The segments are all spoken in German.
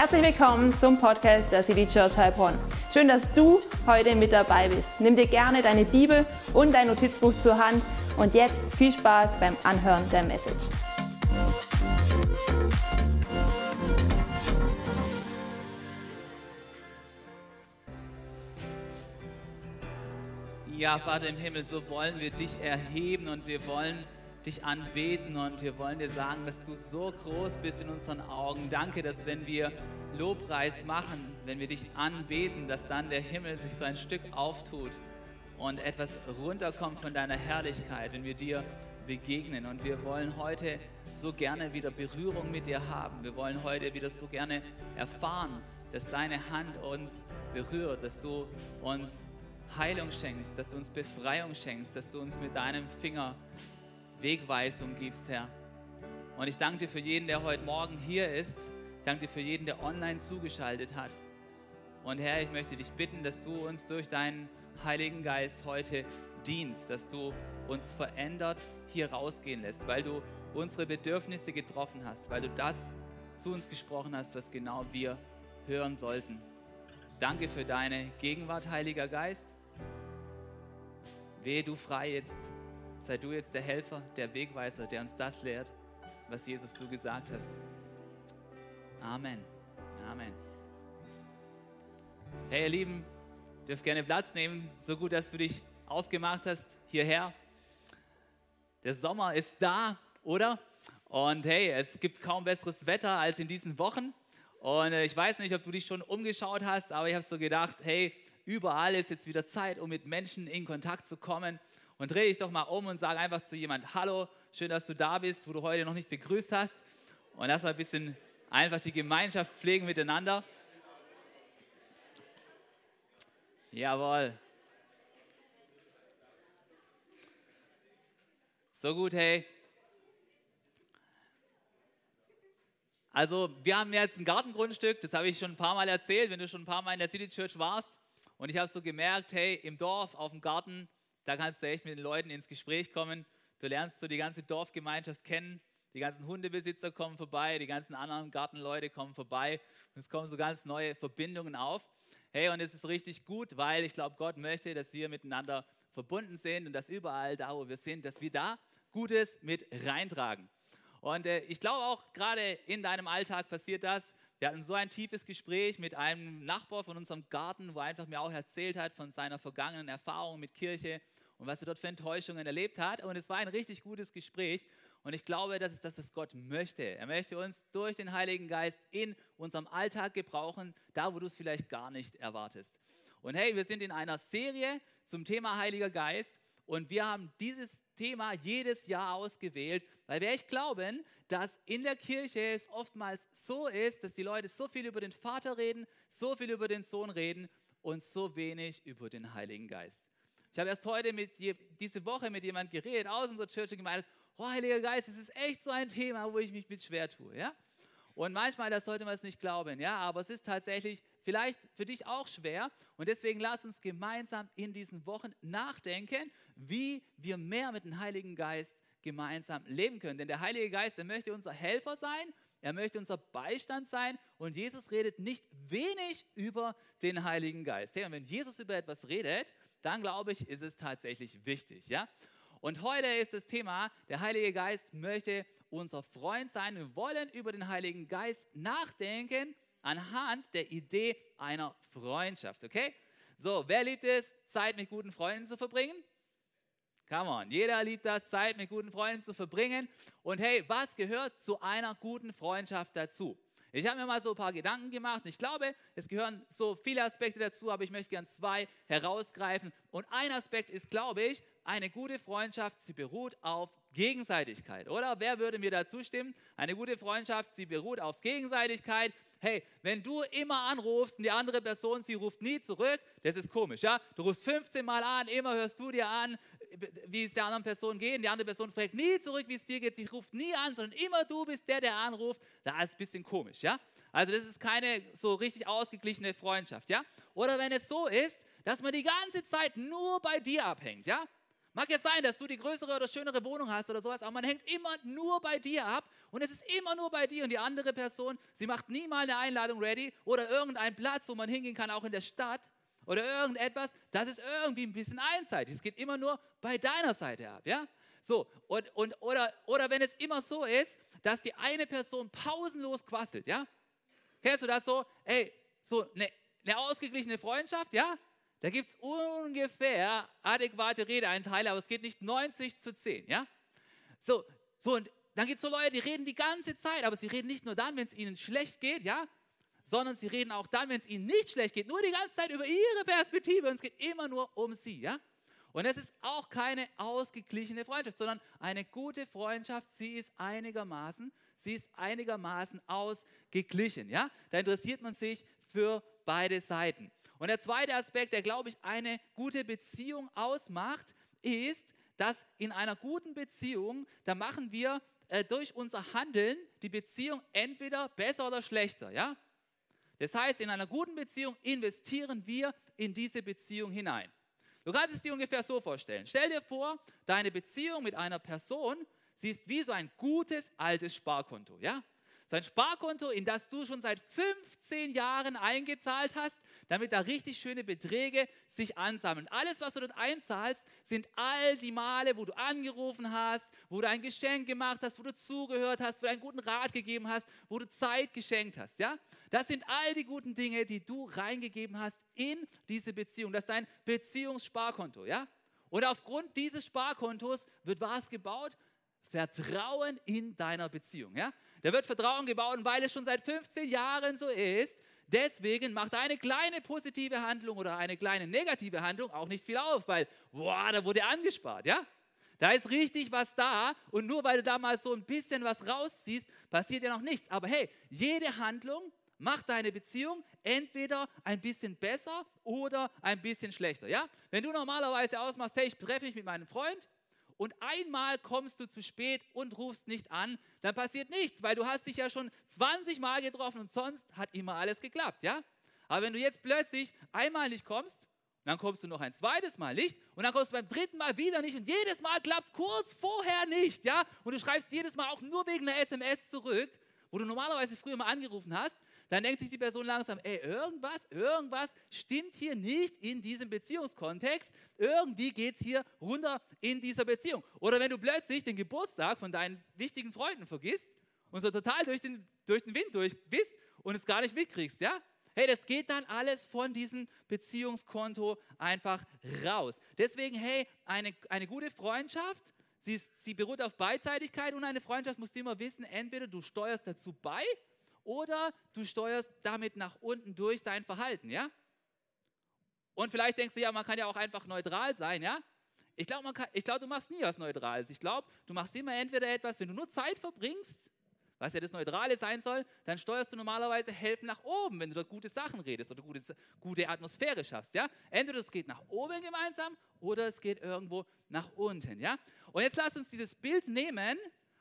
Herzlich willkommen zum Podcast der City Church Heilbronn. Schön, dass du heute mit dabei bist. Nimm dir gerne deine Bibel und dein Notizbuch zur Hand und jetzt viel Spaß beim Anhören der Message. Ja, Vater im Himmel, so wollen wir dich erheben und wir wollen dich anbeten und wir wollen dir sagen, dass du so groß bist in unseren Augen. Danke, dass wenn wir Lobpreis machen, wenn wir dich anbeten, dass dann der Himmel sich so ein Stück auftut und etwas runterkommt von deiner Herrlichkeit, wenn wir dir begegnen. Und wir wollen heute so gerne wieder Berührung mit dir haben. Wir wollen heute wieder so gerne erfahren, dass deine Hand uns berührt, dass du uns Heilung schenkst, dass du uns Befreiung schenkst, dass du uns mit deinem Finger Wegweisung gibst, Herr. Und ich danke dir für jeden, der heute Morgen hier ist. Ich danke dir für jeden, der online zugeschaltet hat. Und Herr, ich möchte dich bitten, dass du uns durch deinen Heiligen Geist heute dienst, dass du uns verändert hier rausgehen lässt, weil du unsere Bedürfnisse getroffen hast, weil du das zu uns gesprochen hast, was genau wir hören sollten. Danke für deine Gegenwart, Heiliger Geist. Wehe du frei jetzt Sei du jetzt der Helfer, der Wegweiser, der uns das lehrt, was Jesus du gesagt hast. Amen. Amen. Hey, ihr Lieben, dürft gerne Platz nehmen. So gut, dass du dich aufgemacht hast hierher. Der Sommer ist da, oder? Und hey, es gibt kaum besseres Wetter als in diesen Wochen. Und äh, ich weiß nicht, ob du dich schon umgeschaut hast, aber ich habe so gedacht, hey, überall ist jetzt wieder Zeit, um mit Menschen in Kontakt zu kommen und drehe dich doch mal um und sage einfach zu jemand, hallo, schön, dass du da bist, wo du heute noch nicht begrüßt hast. Und lass mal ein bisschen einfach die Gemeinschaft pflegen miteinander. Jawohl. So gut, hey. Also, wir haben jetzt ein Gartengrundstück, das habe ich schon ein paar Mal erzählt, wenn du schon ein paar Mal in der City Church warst. Und ich habe so gemerkt, hey, im Dorf, auf dem Garten, da kannst du echt mit den Leuten ins Gespräch kommen. Du lernst so die ganze Dorfgemeinschaft kennen. Die ganzen Hundebesitzer kommen vorbei, die ganzen anderen Gartenleute kommen vorbei und es kommen so ganz neue Verbindungen auf. Hey, und es ist richtig gut, weil ich glaube, Gott möchte, dass wir miteinander verbunden sind und dass überall da, wo wir sind, dass wir da Gutes mit reintragen. Und äh, ich glaube auch gerade in deinem Alltag passiert das. Wir hatten so ein tiefes Gespräch mit einem Nachbar von unserem Garten, wo er einfach mir auch erzählt hat von seiner vergangenen Erfahrung mit Kirche und was er dort für Enttäuschungen erlebt hat. Und es war ein richtig gutes Gespräch. Und ich glaube, das ist das, was Gott möchte. Er möchte uns durch den Heiligen Geist in unserem Alltag gebrauchen, da wo du es vielleicht gar nicht erwartest. Und hey, wir sind in einer Serie zum Thema Heiliger Geist. Und wir haben dieses Thema jedes Jahr ausgewählt, weil wir echt glauben, dass in der Kirche es oftmals so ist, dass die Leute so viel über den Vater reden, so viel über den Sohn reden und so wenig über den Heiligen Geist. Ich habe erst heute mit diese Woche mit jemandem geredet aus unserer Church und gemeint, oh Heiliger Geist, es ist echt so ein Thema, wo ich mich mit schwer tue, ja? Und manchmal, das sollte man es nicht glauben, ja, aber es ist tatsächlich vielleicht für dich auch schwer. Und deswegen lass uns gemeinsam in diesen Wochen nachdenken, wie wir mehr mit dem Heiligen Geist gemeinsam leben können. Denn der Heilige Geist, er möchte unser Helfer sein, er möchte unser Beistand sein und Jesus redet nicht wenig über den Heiligen Geist. Hey, und wenn Jesus über etwas redet, dann glaube ich, ist es tatsächlich wichtig. Ja? Und heute ist das Thema, der Heilige Geist möchte unser Freund sein. Wir wollen über den Heiligen Geist nachdenken anhand der Idee einer Freundschaft. Okay? So, wer liebt es, Zeit mit guten Freunden zu verbringen? Come on, jeder liebt das, Zeit mit guten Freunden zu verbringen. Und hey, was gehört zu einer guten Freundschaft dazu? Ich habe mir mal so ein paar Gedanken gemacht. Ich glaube, es gehören so viele Aspekte dazu, aber ich möchte gerne zwei herausgreifen. Und ein Aspekt ist, glaube ich, eine gute Freundschaft, sie beruht auf Gegenseitigkeit. Oder wer würde mir dazu stimmen? Eine gute Freundschaft, sie beruht auf Gegenseitigkeit. Hey, wenn du immer anrufst und die andere Person, sie ruft nie zurück, das ist komisch, ja? Du rufst 15 Mal an, immer hörst du dir an, wie es der anderen Person geht. Und die andere Person fragt nie zurück, wie es dir geht. Sie ruft nie an, sondern immer du bist der, der anruft. Da ist ein bisschen komisch, ja? Also das ist keine so richtig ausgeglichene Freundschaft, ja? Oder wenn es so ist, dass man die ganze Zeit nur bei dir abhängt, ja? Mag ja sein, dass du die größere oder schönere Wohnung hast oder sowas, aber man hängt immer nur bei dir ab und es ist immer nur bei dir und die andere Person, sie macht nie mal eine Einladung ready oder irgendeinen Platz, wo man hingehen kann, auch in der Stadt oder irgendetwas, das ist irgendwie ein bisschen einseitig. Es geht immer nur bei deiner Seite ab, ja? So, und, und, oder, oder wenn es immer so ist, dass die eine Person pausenlos quasselt, ja? Kennst du das so? Ey, so eine, eine ausgeglichene Freundschaft, ja? Da gibt es ungefähr adäquate Redeeinteile, aber es geht nicht 90 zu 10, ja? So, so und dann gibt es so Leute, die reden die ganze Zeit, aber sie reden nicht nur dann, wenn es ihnen schlecht geht, ja? Sondern sie reden auch dann, wenn es ihnen nicht schlecht geht, nur die ganze Zeit über ihre Perspektive und es geht immer nur um sie, ja? Und es ist auch keine ausgeglichene Freundschaft, sondern eine gute Freundschaft, sie ist einigermaßen, sie ist einigermaßen ausgeglichen, ja? Da interessiert man sich für beide Seiten. Und der zweite Aspekt, der, glaube ich, eine gute Beziehung ausmacht, ist, dass in einer guten Beziehung, da machen wir äh, durch unser Handeln die Beziehung entweder besser oder schlechter. Ja? Das heißt, in einer guten Beziehung investieren wir in diese Beziehung hinein. Du kannst es dir ungefähr so vorstellen. Stell dir vor, deine Beziehung mit einer Person, sie ist wie so ein gutes altes Sparkonto. Ja? Sein Sparkonto, in das du schon seit 15 Jahren eingezahlt hast, damit da richtig schöne Beträge sich ansammeln. Alles, was du dort einzahlst, sind all die Male, wo du angerufen hast, wo du ein Geschenk gemacht hast, wo du zugehört hast, wo du einen guten Rat gegeben hast, wo du Zeit geschenkt hast. Ja? Das sind all die guten Dinge, die du reingegeben hast in diese Beziehung. Das ist dein Beziehungssparkonto. Ja? Und aufgrund dieses Sparkontos wird was gebaut? Vertrauen in deiner Beziehung. Ja? Da wird Vertrauen gebaut, weil es schon seit 15 Jahren so ist. Deswegen macht eine kleine positive Handlung oder eine kleine negative Handlung auch nicht viel aus, weil, boah, da wurde angespart, ja? Da ist richtig was da und nur weil du da mal so ein bisschen was rausziehst, passiert ja noch nichts. Aber hey, jede Handlung macht deine Beziehung entweder ein bisschen besser oder ein bisschen schlechter, ja? Wenn du normalerweise ausmachst, hey, ich treffe mich mit meinem Freund, und einmal kommst du zu spät und rufst nicht an, dann passiert nichts, weil du hast dich ja schon 20 Mal getroffen und sonst hat immer alles geklappt, ja? Aber wenn du jetzt plötzlich einmal nicht kommst, dann kommst du noch ein zweites Mal nicht und dann kommst du beim dritten Mal wieder nicht und jedes Mal klappt es kurz vorher nicht, ja? Und du schreibst jedes Mal auch nur wegen einer SMS zurück, wo du normalerweise früher mal angerufen hast dann denkt sich die Person langsam, ey, irgendwas, irgendwas stimmt hier nicht in diesem Beziehungskontext. Irgendwie geht es hier runter in dieser Beziehung. Oder wenn du plötzlich den Geburtstag von deinen wichtigen Freunden vergisst und so total durch den, durch den Wind durch bist und es gar nicht mitkriegst, ja? Hey, das geht dann alles von diesem Beziehungskonto einfach raus. Deswegen, hey, eine, eine gute Freundschaft, sie, ist, sie beruht auf Beidseitigkeit und eine Freundschaft musst du immer wissen, entweder du steuerst dazu bei oder du steuerst damit nach unten durch dein Verhalten, ja? Und vielleicht denkst du, ja, man kann ja auch einfach neutral sein, ja? Ich glaube, glaub, du machst nie was Neutrales. Ich glaube, du machst immer entweder etwas, wenn du nur Zeit verbringst, was ja das Neutrale sein soll, dann steuerst du normalerweise helfen nach oben, wenn du dort gute Sachen redest oder gute, gute Atmosphäre schaffst. Ja? Entweder es geht nach oben gemeinsam oder es geht irgendwo nach unten. Ja? Und jetzt lass uns dieses Bild nehmen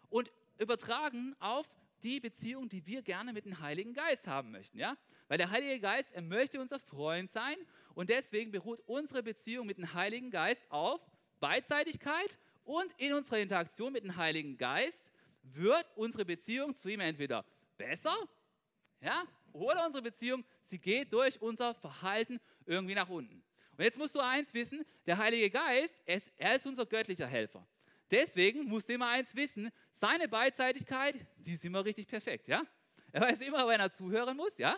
und übertragen auf die Beziehung, die wir gerne mit dem Heiligen Geist haben möchten. Ja? Weil der Heilige Geist, er möchte unser Freund sein und deswegen beruht unsere Beziehung mit dem Heiligen Geist auf Beidseitigkeit und in unserer Interaktion mit dem Heiligen Geist wird unsere Beziehung zu ihm entweder besser, ja, oder unsere Beziehung, sie geht durch unser Verhalten irgendwie nach unten. Und jetzt musst du eins wissen, der Heilige Geist, er ist unser göttlicher Helfer. Deswegen musst du immer eins wissen, seine Beidseitigkeit, sie ist immer richtig perfekt, ja? Er weiß immer, wann er zuhören muss, ja?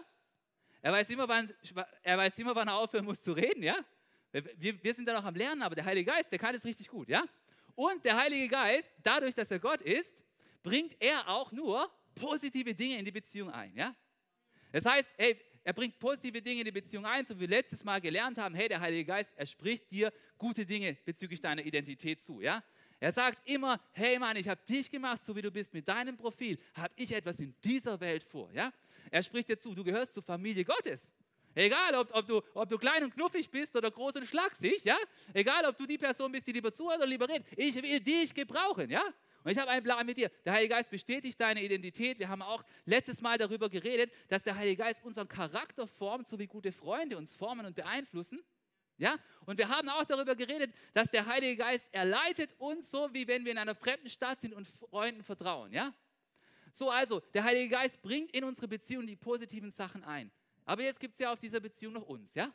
Er weiß immer, wann er, weiß immer, wann er aufhören muss zu reden, ja? Wir, wir sind da noch am Lernen, aber der Heilige Geist, der kann es richtig gut, ja? Und der Heilige Geist, dadurch, dass er Gott ist, bringt er auch nur positive Dinge in die Beziehung ein, ja? Das heißt, hey, er bringt positive Dinge in die Beziehung ein, so wie wir letztes Mal gelernt haben, hey, der Heilige Geist, er spricht dir gute Dinge bezüglich deiner Identität zu, ja? Er sagt immer, hey Mann, ich habe dich gemacht, so wie du bist, mit deinem Profil, habe ich etwas in dieser Welt vor. Ja? Er spricht dir zu, du gehörst zur Familie Gottes. Egal, ob, ob, du, ob du klein und knuffig bist oder groß und schlagsig, ja? Egal, ob du die Person bist, die lieber zuhört oder lieber redet. Ich will dich gebrauchen, ja? Und ich habe einen Plan mit dir. Der Heilige Geist bestätigt deine Identität. Wir haben auch letztes Mal darüber geredet, dass der Heilige Geist unseren Charakter formt, so wie gute Freunde uns formen und beeinflussen. Ja? Und wir haben auch darüber geredet, dass der Heilige Geist, er leitet uns so, wie wenn wir in einer fremden Stadt sind und Freunden vertrauen. Ja? So also, der Heilige Geist bringt in unsere Beziehung die positiven Sachen ein. Aber jetzt gibt es ja auf dieser Beziehung noch uns, ja?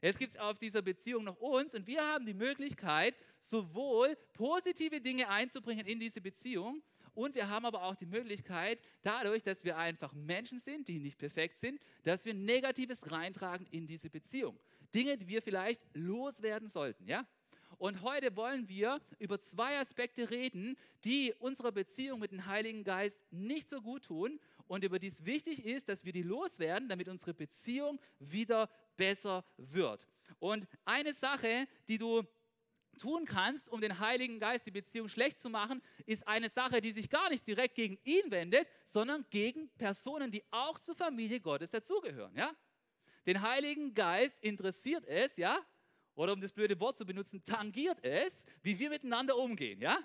Jetzt gibt es auf dieser Beziehung noch uns und wir haben die Möglichkeit, sowohl positive Dinge einzubringen in diese Beziehung und wir haben aber auch die Möglichkeit, dadurch, dass wir einfach Menschen sind, die nicht perfekt sind, dass wir Negatives reintragen in diese Beziehung. Dinge, die wir vielleicht loswerden sollten, ja? Und heute wollen wir über zwei Aspekte reden, die unserer Beziehung mit dem Heiligen Geist nicht so gut tun und über die es wichtig ist, dass wir die loswerden, damit unsere Beziehung wieder besser wird. Und eine Sache, die du tun kannst, um den Heiligen Geist die Beziehung schlecht zu machen, ist eine Sache, die sich gar nicht direkt gegen ihn wendet, sondern gegen Personen, die auch zur Familie Gottes dazugehören. Ja? Den Heiligen Geist interessiert es, ja, oder um das blöde Wort zu benutzen, tangiert es, wie wir miteinander umgehen. Ja?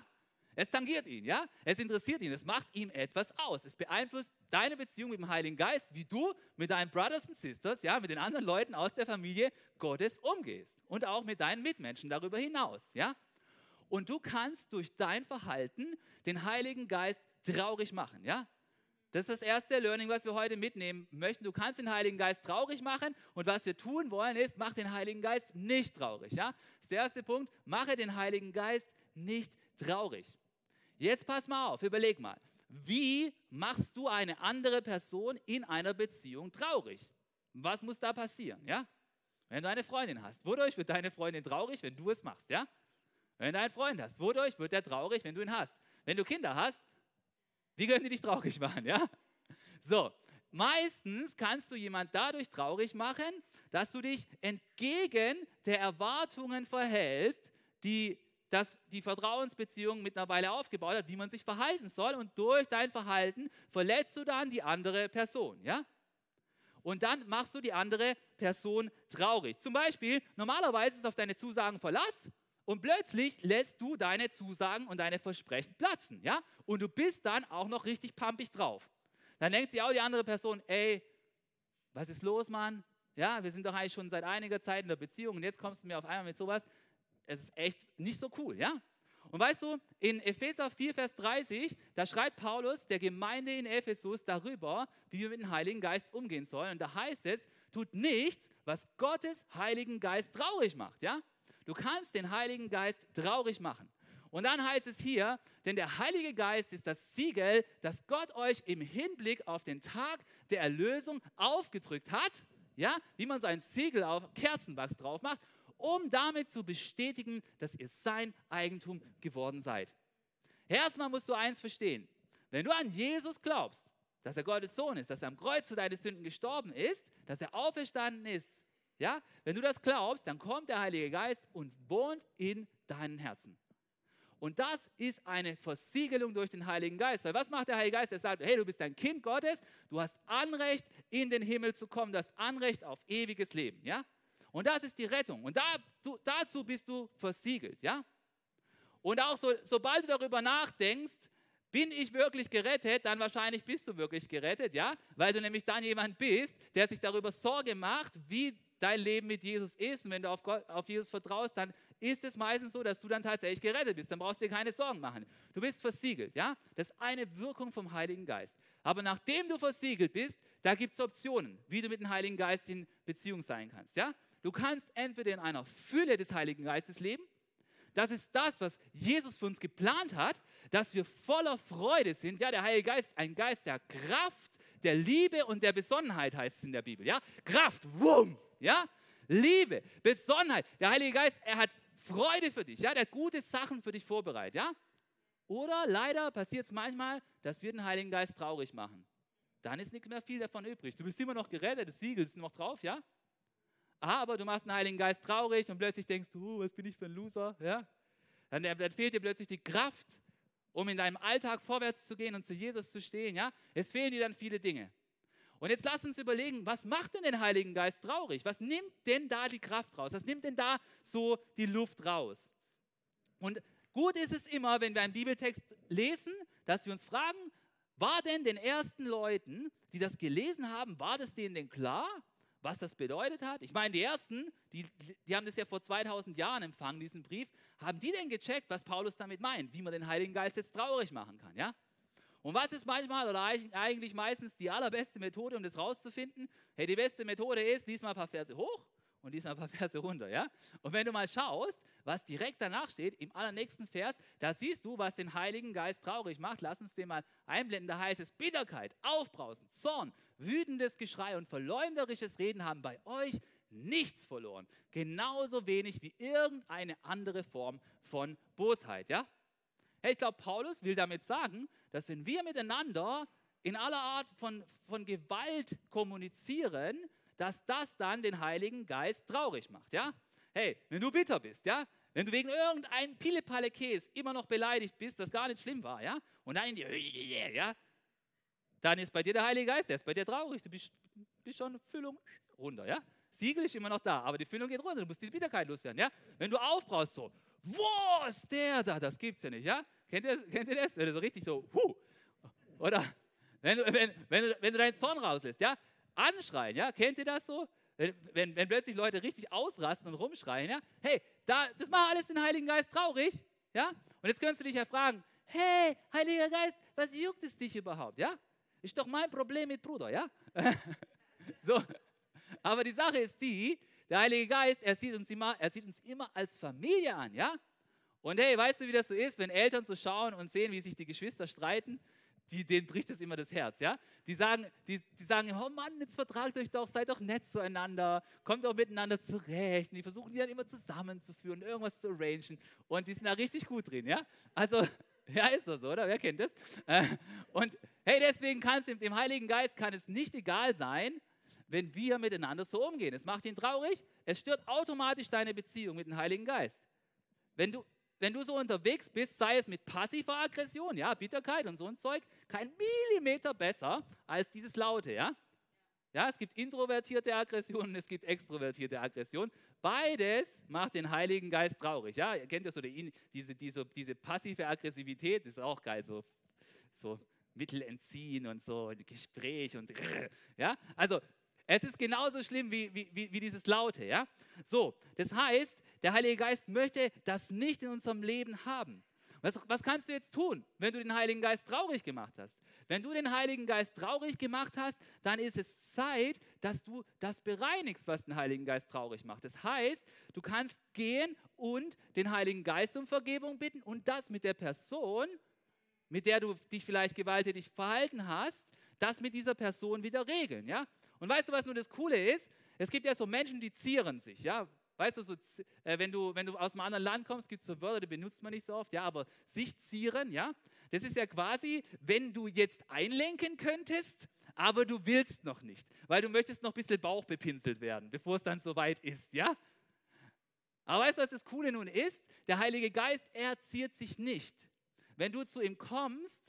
Es tangiert ihn, ja? Es interessiert ihn, es macht ihm etwas aus. Es beeinflusst deine Beziehung mit dem Heiligen Geist, wie du mit deinen Brothers und Sisters, ja, mit den anderen Leuten aus der Familie Gottes umgehst und auch mit deinen Mitmenschen darüber hinaus, ja? Und du kannst durch dein Verhalten den Heiligen Geist traurig machen, ja? Das ist das erste Learning, was wir heute mitnehmen möchten. Du kannst den Heiligen Geist traurig machen und was wir tun wollen ist, mach den Heiligen Geist nicht traurig, ja? Das ist der erste Punkt, mache den Heiligen Geist nicht traurig. Jetzt pass mal auf, überleg mal. Wie machst du eine andere Person in einer Beziehung traurig? Was muss da passieren, ja? Wenn du eine Freundin hast, wodurch wird deine Freundin traurig, wenn du es machst, ja? Wenn du einen Freund hast, wodurch wird er traurig, wenn du ihn hast? Wenn du Kinder hast, wie können die dich traurig machen, ja? So, meistens kannst du jemand dadurch traurig machen, dass du dich entgegen der Erwartungen verhältst, die dass die Vertrauensbeziehung mittlerweile aufgebaut hat, wie man sich verhalten soll. Und durch dein Verhalten verletzt du dann die andere Person. Ja? Und dann machst du die andere Person traurig. Zum Beispiel, normalerweise ist auf deine Zusagen Verlass und plötzlich lässt du deine Zusagen und deine Versprechen platzen. Ja? Und du bist dann auch noch richtig pampig drauf. Dann denkt sich auch die andere Person, ey, was ist los, Mann? Ja, wir sind doch eigentlich schon seit einiger Zeit in der Beziehung und jetzt kommst du mir auf einmal mit sowas es ist echt nicht so cool, ja? Und weißt du, in Epheser 4, Vers 30, da schreibt Paulus der Gemeinde in Ephesus darüber, wie wir mit dem Heiligen Geist umgehen sollen. Und da heißt es, tut nichts, was Gottes Heiligen Geist traurig macht, ja? Du kannst den Heiligen Geist traurig machen. Und dann heißt es hier, denn der Heilige Geist ist das Siegel, das Gott euch im Hinblick auf den Tag der Erlösung aufgedrückt hat. Ja, wie man so ein Siegel auf Kerzenwachs drauf macht um damit zu bestätigen, dass ihr sein Eigentum geworden seid. Erstmal musst du eins verstehen. Wenn du an Jesus glaubst, dass er Gottes Sohn ist, dass er am Kreuz für deine Sünden gestorben ist, dass er auferstanden ist, ja, wenn du das glaubst, dann kommt der Heilige Geist und wohnt in deinen Herzen. Und das ist eine Versiegelung durch den Heiligen Geist. Weil was macht der Heilige Geist? Er sagt, hey, du bist ein Kind Gottes, du hast Anrecht, in den Himmel zu kommen, du hast Anrecht auf ewiges Leben. Ja? Und das ist die Rettung. Und da, du, dazu bist du versiegelt, ja? Und auch so, sobald du darüber nachdenkst, bin ich wirklich gerettet, dann wahrscheinlich bist du wirklich gerettet, ja? Weil du nämlich dann jemand bist, der sich darüber Sorge macht, wie dein Leben mit Jesus ist. Und wenn du auf, Gott, auf Jesus vertraust, dann ist es meistens so, dass du dann tatsächlich gerettet bist. Dann brauchst du dir keine Sorgen machen. Du bist versiegelt, ja? Das ist eine Wirkung vom Heiligen Geist. Aber nachdem du versiegelt bist, da gibt es Optionen, wie du mit dem Heiligen Geist in Beziehung sein kannst, ja? Du kannst entweder in einer Fülle des Heiligen Geistes leben. Das ist das, was Jesus für uns geplant hat, dass wir voller Freude sind. Ja, der Heilige Geist, ein Geist der Kraft, der Liebe und der Besonnenheit heißt es in der Bibel. Ja, Kraft, wumm, ja, Liebe, Besonnenheit. Der Heilige Geist, er hat Freude für dich. Ja, der hat gute Sachen für dich vorbereitet. Ja, oder leider passiert es manchmal, dass wir den Heiligen Geist traurig machen. Dann ist nichts mehr viel davon übrig. Du bist immer noch gerettet, das Siegel ist noch drauf, ja? aber du machst den Heiligen Geist traurig und plötzlich denkst du, was bin ich für ein Loser? Ja? Dann, dann fehlt dir plötzlich die Kraft, um in deinem Alltag vorwärts zu gehen und zu Jesus zu stehen. Ja? Es fehlen dir dann viele Dinge. Und jetzt lass uns überlegen, was macht denn den Heiligen Geist traurig? Was nimmt denn da die Kraft raus? Was nimmt denn da so die Luft raus? Und gut ist es immer, wenn wir einen Bibeltext lesen, dass wir uns fragen, war denn den ersten Leuten, die das gelesen haben, war das denen denn klar, was das bedeutet hat? Ich meine, die Ersten, die, die haben das ja vor 2000 Jahren empfangen, diesen Brief. Haben die denn gecheckt, was Paulus damit meint, wie man den Heiligen Geist jetzt traurig machen kann? Ja? Und was ist manchmal oder eigentlich meistens die allerbeste Methode, um das rauszufinden? Hey, die beste Methode ist, lies mal ein paar Verse hoch und lies mal ein paar Verse runter. Ja? Und wenn du mal schaust, was direkt danach steht, im allernächsten Vers, da siehst du, was den Heiligen Geist traurig macht. Lass uns den mal einblenden. Da heißt es, Bitterkeit, Aufbrausen, Zorn, wütendes Geschrei und verleumderisches Reden haben bei euch nichts verloren. Genauso wenig wie irgendeine andere Form von Bosheit. Ja? Hey, ich glaube, Paulus will damit sagen, dass wenn wir miteinander in aller Art von, von Gewalt kommunizieren, dass das dann den Heiligen Geist traurig macht. Ja? Hey, wenn du bitter bist, ja, wenn du wegen irgendeinem Pille-Palle-Käse immer noch beleidigt bist, was gar nicht schlimm war, ja, und dann in die, ja, dann ist bei dir der Heilige Geist, der ist bei dir traurig, du bist, bist schon Füllung runter, ja. Siegel ist immer noch da, aber die Füllung geht runter, du musst die Bitterkeit loswerden, ja. Wenn du aufbrauchst so, wo ist der da? Das gibt's ja nicht, ja. Kennt ihr, kennt ihr das? Wenn du so richtig so, huh, oder wenn wenn, wenn, du, wenn du deinen Zorn rauslässt, ja, anschreien, ja, kennt ihr das so? Wenn, wenn, wenn, plötzlich Leute richtig ausrasten und rumschreien, ja, hey, da, das macht alles den Heiligen Geist traurig, ja? Und jetzt könntest du dich ja fragen, hey, Heiliger Geist, was juckt es dich überhaupt, ja? Ist doch mein Problem mit Bruder, ja? so, aber die Sache ist die, der Heilige Geist, er sieht uns immer, er sieht uns immer als Familie an, ja? Und hey, weißt du, wie das so ist, wenn Eltern so schauen und sehen, wie sich die Geschwister streiten? Die, denen bricht es immer das Herz, ja? Die sagen, die, die sagen, oh Mann, jetzt vertragt euch doch, seid doch nett zueinander, kommt doch miteinander zurecht. Und die versuchen die dann immer zusammenzuführen, irgendwas zu arrangen. Und die sind da richtig gut drin, ja? Also, ja, ist das so, oder? Wer kennt das? Äh, und hey, deswegen kann es dem Heiligen Geist kann es nicht egal sein, wenn wir miteinander so umgehen. Es macht ihn traurig, es stört automatisch deine Beziehung mit dem Heiligen Geist. Wenn du, wenn du so unterwegs bist, sei es mit passiver Aggression, ja, Bitterkeit und so ein Zeug, kein Millimeter besser als dieses Laute, ja. Ja, es gibt introvertierte Aggression und es gibt extrovertierte Aggression. Beides macht den Heiligen Geist traurig. Ja, ihr kennt ja so die, diese, diese, diese passive Aggressivität, ist auch geil, so, so Mittel entziehen und so, Gespräch und ja. Also es ist genauso schlimm wie, wie, wie, dieses Laute. Ja? So, das heißt, der Heilige Geist möchte das nicht in unserem Leben haben. Was, was kannst du jetzt tun, wenn du den Heiligen Geist traurig gemacht hast? Wenn du den Heiligen Geist traurig gemacht hast, dann ist es Zeit, dass du das bereinigst, was den Heiligen Geist traurig macht. Das heißt, du kannst gehen und den Heiligen Geist um Vergebung bitten und das mit der Person, mit der du dich vielleicht gewalttätig verhalten hast, das mit dieser Person wieder regeln. Ja? Und weißt du, was nur das Coole ist? Es gibt ja so Menschen, die zieren sich, ja. Weißt du, so, äh, wenn, du, wenn du aus einem anderen Land kommst, gibt es so Wörter, die benutzt man nicht so oft, ja, aber sich zieren, ja, das ist ja quasi, wenn du jetzt einlenken könntest, aber du willst noch nicht, weil du möchtest noch ein bisschen Bauch bepinselt werden, bevor es dann soweit ist, ja. Aber weißt du, was das Coole nun ist? Der Heilige Geist, er ziert sich nicht. Wenn du zu ihm kommst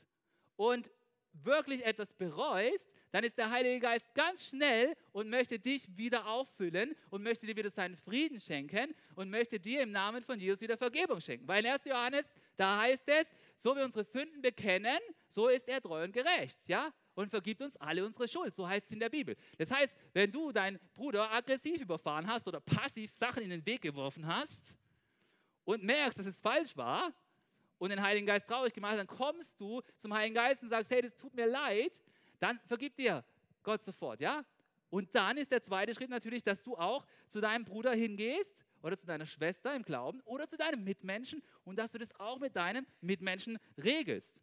und wirklich etwas bereust, dann ist der Heilige Geist ganz schnell und möchte dich wieder auffüllen und möchte dir wieder seinen Frieden schenken und möchte dir im Namen von Jesus wieder Vergebung schenken. Weil in 1. Johannes, da heißt es, so wir unsere Sünden bekennen, so ist er treu und gerecht, ja? Und vergibt uns alle unsere Schuld, so heißt es in der Bibel. Das heißt, wenn du deinen Bruder aggressiv überfahren hast oder passiv Sachen in den Weg geworfen hast und merkst, dass es falsch war, und den Heiligen Geist traurig gemacht hast, dann kommst du zum Heiligen Geist und sagst, hey, das tut mir leid, dann vergib dir Gott sofort, ja? Und dann ist der zweite Schritt natürlich, dass du auch zu deinem Bruder hingehst oder zu deiner Schwester im Glauben oder zu deinem Mitmenschen und dass du das auch mit deinem Mitmenschen regelst.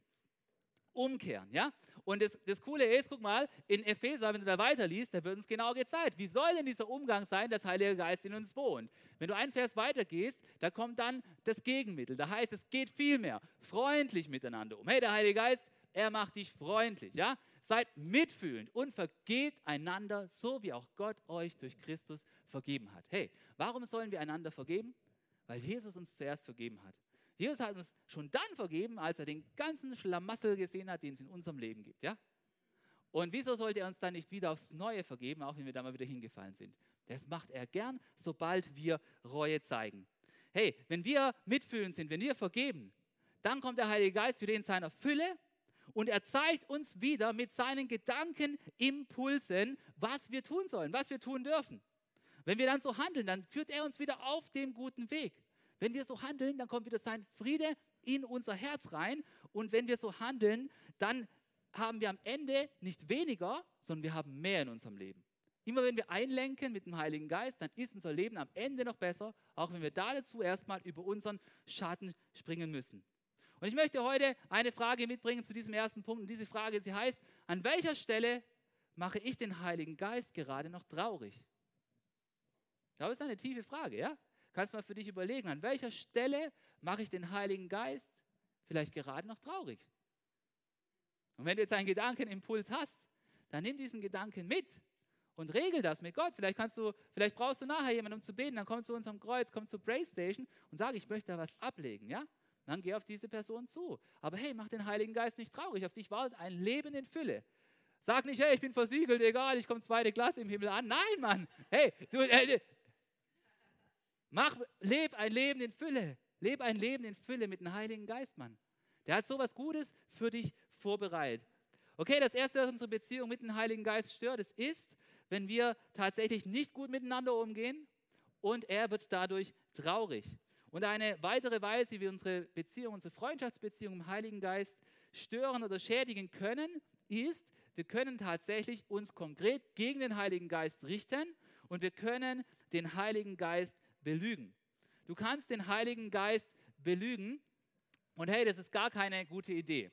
Umkehren, ja? Und das, das Coole ist, guck mal, in Epheser, wenn du da weiterliest, da wird uns genau gezeigt, wie soll denn dieser Umgang sein, dass Heiliger Geist in uns wohnt. Wenn du einen Vers weitergehst, da kommt dann das Gegenmittel. Da heißt es, geht vielmehr freundlich miteinander um. Hey, der Heilige Geist, er macht dich freundlich, ja? Seid mitfühlend und vergebt einander, so wie auch Gott euch durch Christus vergeben hat. Hey, warum sollen wir einander vergeben? Weil Jesus uns zuerst vergeben hat. Jesus hat uns schon dann vergeben, als er den ganzen Schlamassel gesehen hat, den es in unserem Leben gibt. Ja? Und wieso sollte er uns dann nicht wieder aufs Neue vergeben, auch wenn wir da mal wieder hingefallen sind? Das macht er gern, sobald wir Reue zeigen. Hey, wenn wir mitfühlend sind, wenn wir vergeben, dann kommt der Heilige Geist wieder in seiner Fülle Und er zeigt uns wieder mit seinen Gedankenimpulsen, was wir tun sollen, was wir tun dürfen. Wenn wir dann so handeln, dann führt er uns wieder auf dem guten Weg. Wenn wir so handeln, dann kommt wieder sein Friede in unser Herz rein. Und wenn wir so handeln, dann haben wir am Ende nicht weniger, sondern wir haben mehr in unserem Leben. Immer wenn wir einlenken mit dem Heiligen Geist, dann ist unser Leben am Ende noch besser, auch wenn wir da dazu erstmal über unseren Schatten springen müssen. Und ich möchte heute eine Frage mitbringen zu diesem ersten Punkt. Und diese Frage, sie heißt, an welcher Stelle mache ich den Heiligen Geist gerade noch traurig? Das ist eine tiefe Frage, ja? Kannst mal für dich überlegen, an welcher Stelle mache ich den Heiligen Geist vielleicht gerade noch traurig? Und wenn du jetzt einen Gedankenimpuls hast, dann nimm diesen Gedanken mit und regel das mit Gott. Vielleicht kannst du, vielleicht brauchst du nachher jemanden, um zu beten, dann komm zu unserem Kreuz, komm zur Playstation und sag, ich möchte da was ablegen, ja? Dann geh auf diese Person zu. Aber hey, mach den Heiligen Geist nicht traurig. Auf dich wartet ein Leben in Fülle. Sag nicht, hey, ich bin versiegelt, egal, ich komme zweite Klasse im Himmel an. Nein, Mann. Hey, du, äh, mach, leb ein Leben in Fülle. Leb ein Leben in Fülle mit dem Heiligen Geist, Mann. Der hat sowas Gutes für dich vorbereitet. Okay, das Erste, was unsere Beziehung mit dem Heiligen Geist stört, es ist, wenn wir tatsächlich nicht gut miteinander umgehen und er wird dadurch traurig. Und eine weitere Weise, wie wir unsere Beziehung, unsere Freundschaftsbeziehung im Heiligen Geist stören oder schädigen können, ist, wir können tatsächlich uns konkret gegen den Heiligen Geist richten und wir können den Heiligen Geist belügen. Du kannst den Heiligen Geist belügen und hey, das ist gar keine gute Idee.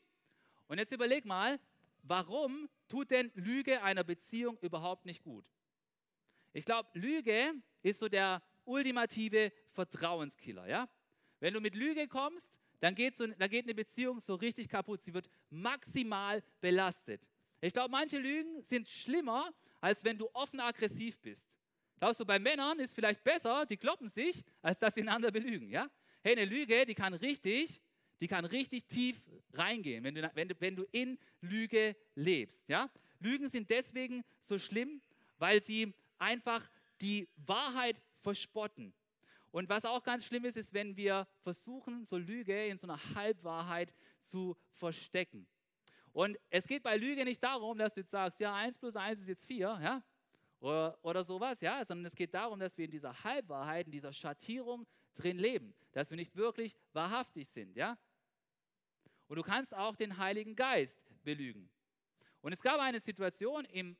Und jetzt überleg mal, warum tut denn Lüge einer Beziehung überhaupt nicht gut? Ich glaube, Lüge ist so der ultimative Vertrauenskiller. Ja? Wenn du mit Lüge kommst, dann geht, so, dann geht eine Beziehung so richtig kaputt. Sie wird maximal belastet. Ich glaube, manche Lügen sind schlimmer, als wenn du offen aggressiv bist. Glaubst du, bei Männern ist vielleicht besser, die kloppen sich, als dass sie einander belügen. Ja? Hey, eine Lüge, die kann richtig, die kann richtig tief reingehen, wenn du, wenn du, wenn du in Lüge lebst. Ja? Lügen sind deswegen so schlimm, weil sie einfach die Wahrheit verspotten. Und was auch ganz schlimm ist, ist, wenn wir versuchen, so Lüge in so einer Halbwahrheit zu verstecken. Und es geht bei Lüge nicht darum, dass du jetzt sagst, ja, 1 plus 1 ist jetzt 4, ja, oder, oder sowas, ja, sondern es geht darum, dass wir in dieser Halbwahrheit, in dieser Schattierung drin leben, dass wir nicht wirklich wahrhaftig sind, ja. Und du kannst auch den Heiligen Geist belügen. Und es gab eine Situation in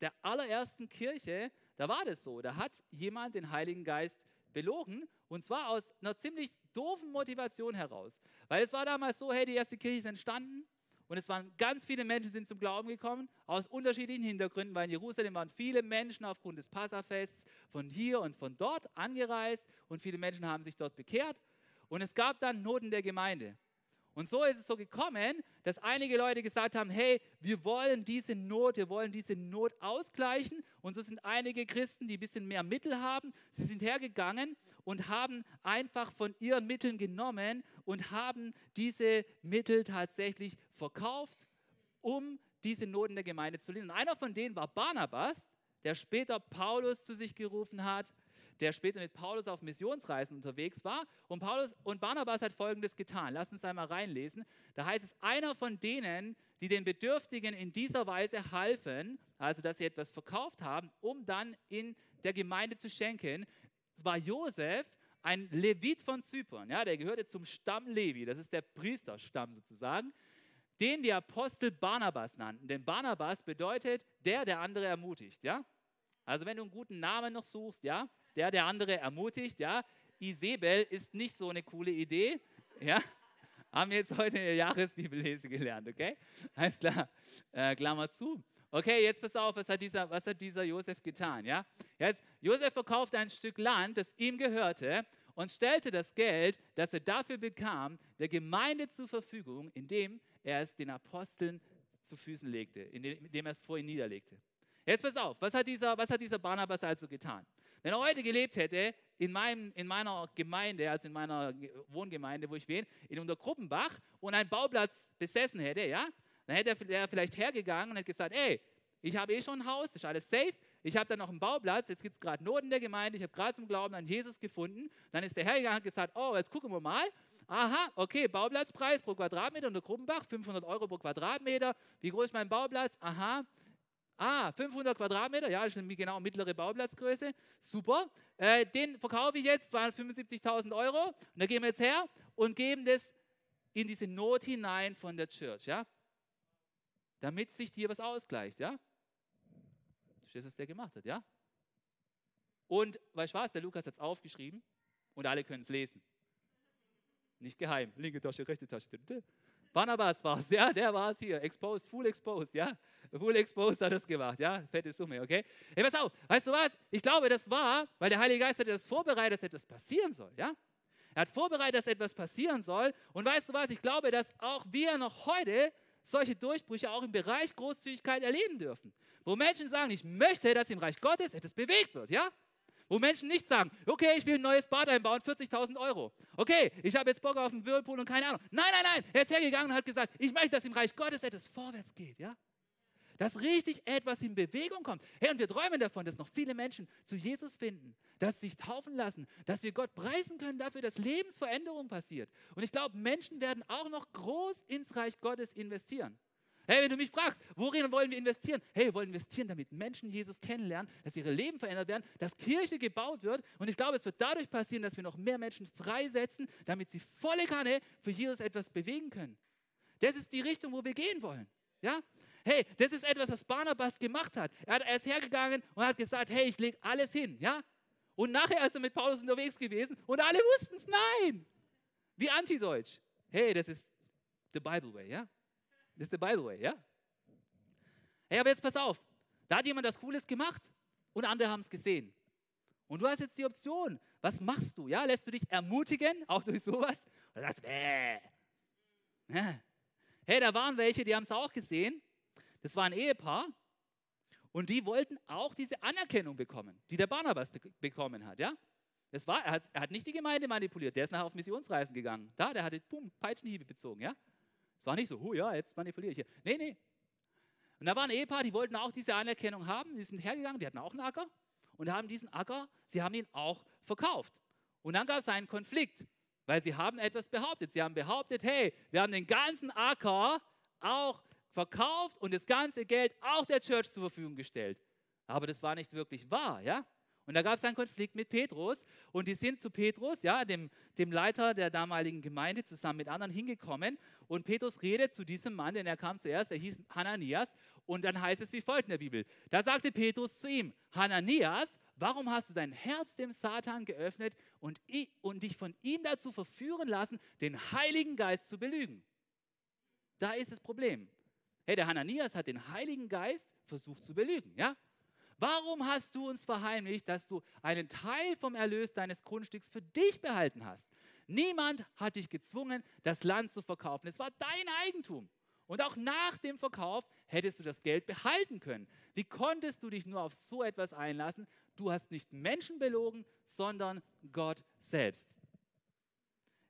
der allerersten Kirche, da war das so. Da hat jemand den Heiligen Geist belogen und zwar aus einer ziemlich doofen Motivation heraus. Weil es war damals so, hey, die erste Kirche ist entstanden und es waren ganz viele Menschen sind zum Glauben gekommen, aus unterschiedlichen Hintergründen, weil in Jerusalem waren viele Menschen aufgrund des Passafests von hier und von dort angereist und viele Menschen haben sich dort bekehrt. Und es gab dann Noten der Gemeinde. Und so ist es so gekommen, dass einige Leute gesagt haben, hey, wir wollen diese Not, wir wollen diese Not ausgleichen. Und so sind einige Christen, die ein bisschen mehr Mittel haben, sie sind hergegangen und haben einfach von ihren Mitteln genommen und haben diese Mittel tatsächlich verkauft, um diese Noten der Gemeinde zu lindern. Einer von denen war Barnabas, der später Paulus zu sich gerufen hat der später mit Paulus auf Missionsreisen unterwegs war. Und, Paulus, und Barnabas hat Folgendes getan. Lass uns einmal reinlesen. Da heißt es, einer von denen, die den Bedürftigen in dieser Weise halfen, also dass sie etwas verkauft haben, um dann in der Gemeinde zu schenken, war Josef, ein Levit von Zypern. Ja, der gehörte zum Stamm Levi, das ist der Priesterstamm sozusagen, den die Apostel Barnabas nannten. Denn Barnabas bedeutet der, der andere ermutigt. Ja? Also wenn du einen guten Namen noch suchst, ja, der der andere ermutigt, ja. Isabel ist nicht so eine coole Idee, ja. Haben wir jetzt heute eine Jahresbibellese gelernt, okay? Alles klar, äh, Klammer zu. Okay, jetzt pass auf, was hat dieser, was hat dieser Josef getan, ja? Jetzt, Josef verkaufte ein Stück Land, das ihm gehörte und stellte das Geld, das er dafür bekam, der Gemeinde zur Verfügung, indem er es den Aposteln zu Füßen legte, indem er es vor ihnen niederlegte. Jetzt pass auf, was hat dieser, was hat dieser Barnabas also getan? Wenn er heute gelebt hätte, in, meinem, in meiner Gemeinde, also in meiner Wohngemeinde, wo ich bin, in Untergruppenbach und einen Bauplatz besessen hätte, ja, dann hätte er vielleicht hergegangen und hätte gesagt, ey, ich habe eh schon ein Haus, ist alles safe, ich habe da noch einen Bauplatz, jetzt gibt es gerade Noten der Gemeinde, ich habe gerade zum Glauben an Jesus gefunden. Dann ist der hergegangen und gesagt, oh, jetzt gucken wir mal, Aha, okay, Bauplatzpreis pro Quadratmeter unter Gruppenbach, 500 Euro pro Quadratmeter. Wie groß ist mein Bauplatz? Aha, Ah, 500 Quadratmeter, ja, ist genau mittlere Bauplatzgröße. Super. Äh, den verkaufe ich jetzt, 275.000 Euro. Und da gehen wir jetzt her und geben das in diese Not hinein von der Church, ja. Damit sich dir was ausgleicht, ja. Das ist das, was der gemacht hat, ja. Und weißt du was, der Lukas hat es aufgeschrieben und alle können es lesen. Nicht geheim. Linke Tasche, rechte Tasche. Barnabas war es, ja, der war es hier. Exposed, full exposed, ja. Full exposed hat das gemacht, ja. Fette Summe, okay. Hey, pass auf, weißt du was? Ich glaube, das war, weil der Heilige Geist hat das vorbereitet, dass etwas passieren soll, ja. Er hat vorbereitet, dass etwas passieren soll. Und weißt du was? Ich glaube, dass auch wir noch heute solche Durchbrüche auch im Bereich Großzügigkeit erleben dürfen. Wo Menschen sagen, ich möchte, dass im Reich Gottes etwas bewegt wird, ja? Wo Menschen nicht sagen, okay, ich will ein neues Bad einbauen, 40.000 Euro. Okay, ich habe jetzt Bock auf einen Whirlpool und keine Ahnung. Nein, nein, nein. Er ist hergegangen und hat gesagt, ich möchte, dass im Reich Gottes etwas vorwärts geht. Ja? Dass richtig etwas in Bewegung kommt. Hey, und wir träumen davon, dass noch viele Menschen zu Jesus finden, dass sie sich taufen lassen, dass wir Gott preisen können dafür, dass Lebensveränderung passiert. Und ich glaube, Menschen werden auch noch groß ins Reich Gottes investieren. Hey, wenn du mich fragst, worin wollen wir investieren? Hey, wir wollen investieren, damit Menschen Jesus kennenlernen, dass ihre Leben verändert werden, dass Kirche gebaut wird. Und ich glaube, es wird dadurch passieren, dass wir noch mehr Menschen freisetzen, damit sie volle Kanne für Jesus etwas bewegen können. Das ist die Richtung, wo wir gehen wollen. Ja? Hey, das ist etwas, was Barnabas gemacht hat. Er, ist hergegangen und hat gesagt, hey, ich lege alles hin. Ja? Und nachher ist er mit Paulus unterwegs gewesen und alle wussten es, nein. Wie antideutsch. Hey, das ist the Bible way, ja? Das ist the Bible way, ja? Hey, aber jetzt pass auf. Da hat jemand das Cooles gemacht und andere haben es gesehen. Und du hast jetzt die Option. Was machst du? Ja, lässt du dich ermutigen, auch durch sowas? Oder sagst, bäh. Ja. Hey, da waren welche, die haben es auch gesehen. Das war ein Ehepaar. Und die wollten auch diese Anerkennung bekommen, die der Barnabas be bekommen hat. Ja? Das war, er, hat, er hat nicht die Gemeinde manipuliert, der ist nachher auf Missionsreisen gegangen. Da, der hatte, pum, Peitschenhiebe bezogen. Ja? Es war nicht so, oh ja, jetzt manipuliere ich hier. Nee, nee. Und da war ein Ehepaar, die wollten auch diese Anerkennung haben. Die sind hergegangen, die hatten auch einen Acker und haben diesen Acker, sie haben ihn auch verkauft. Und dann gab es einen Konflikt, weil sie haben etwas behauptet. Sie haben behauptet, hey, wir haben den ganzen Acker auch verkauft und das ganze Geld auch der Church zur Verfügung gestellt. Aber das war nicht wirklich wahr, ja? Und da gab es einen Konflikt mit Petrus und die sind zu Petrus, ja, dem, dem Leiter der damaligen Gemeinde, zusammen mit anderen hingekommen. Und Petrus redet zu diesem Mann, denn er kam zuerst, er hieß Hananias. Und dann heißt es wie folgt in der Bibel. Da sagte Petrus zu ihm, Hananias, warum hast du dein Herz dem Satan geöffnet und, und dich von ihm dazu verführen lassen, den Heiligen Geist zu belügen? Da ist das Problem. Hey, der Hananias hat den Heiligen Geist versucht zu belügen, ja? Warum hast du uns verheimlicht, dass du einen Teil vom Erlös deines Grundstücks für dich behalten hast? Niemand hat dich gezwungen, das Land zu verkaufen. Es war dein Eigentum. Und auch nach dem Verkauf hättest du das Geld behalten können. Wie konntest du dich nur auf so etwas einlassen? Du hast nicht Menschen belogen, sondern Gott selbst.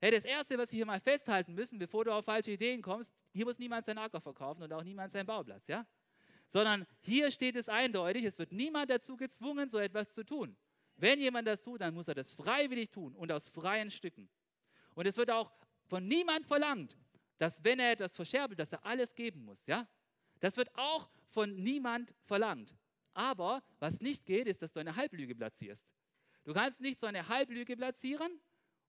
Hey, das Erste, was wir hier mal festhalten müssen, bevor du auf falsche Ideen kommst, hier muss niemand seinen Acker verkaufen und auch niemand seinen Bauplatz. Ja? Sondern hier steht es eindeutig, es wird niemand dazu gezwungen, so etwas zu tun. Wenn jemand das tut, dann muss er das freiwillig tun und aus freien Stücken. Und es wird auch von niemand verlangt, dass wenn er etwas verscherbelt, dass er alles geben muss. Ja? Das wird auch von niemand verlangt. Aber was nicht geht, ist, dass du eine Halblüge platzierst. Du kannst nicht so eine Halblüge platzieren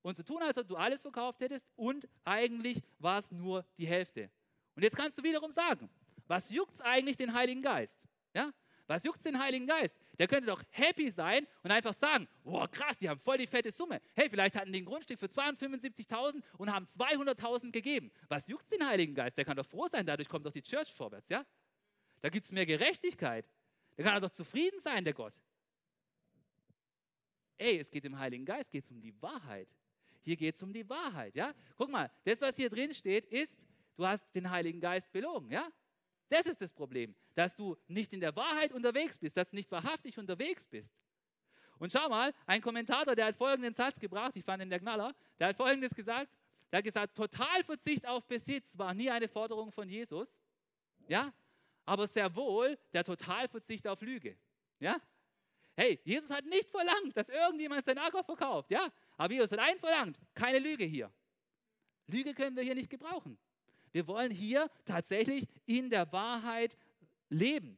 und so tun, als ob du alles verkauft hättest und eigentlich war es nur die Hälfte. Und jetzt kannst du wiederum sagen, was juckt es eigentlich den Heiligen Geist? Ja? Was juckt den Heiligen Geist? Der könnte doch happy sein und einfach sagen, boah krass, die haben voll die fette Summe. Hey, vielleicht hatten die ein Grundstück für 275.000 und haben 200.000 gegeben. Was juckt den Heiligen Geist? Der kann doch froh sein, dadurch kommt doch die Church vorwärts, ja? Da gibt es mehr Gerechtigkeit. Der kann doch zufrieden sein, der Gott. Ey, es geht dem Heiligen Geist, geht es um die Wahrheit. Hier geht es um die Wahrheit, ja? Guck mal, das, was hier drin steht, ist, du hast den Heiligen Geist belogen, ja? Das ist das Problem, dass du nicht in der Wahrheit unterwegs bist, dass du nicht wahrhaftig unterwegs bist. Und schau mal, ein Kommentator, der hat folgenden Satz gebracht, ich fand ihn der Knaller, der hat folgendes gesagt, der hat gesagt, Totalverzicht auf Besitz war nie eine Forderung von Jesus, ja, aber sehr wohl der Totalverzicht auf Lüge, ja. Hey, Jesus hat nicht verlangt, dass irgendjemand sein Acker verkauft, ja, aber Jesus hat einen verlangt, keine Lüge hier. Lüge können wir hier nicht gebrauchen. Wir wollen hier tatsächlich in der Wahrheit leben.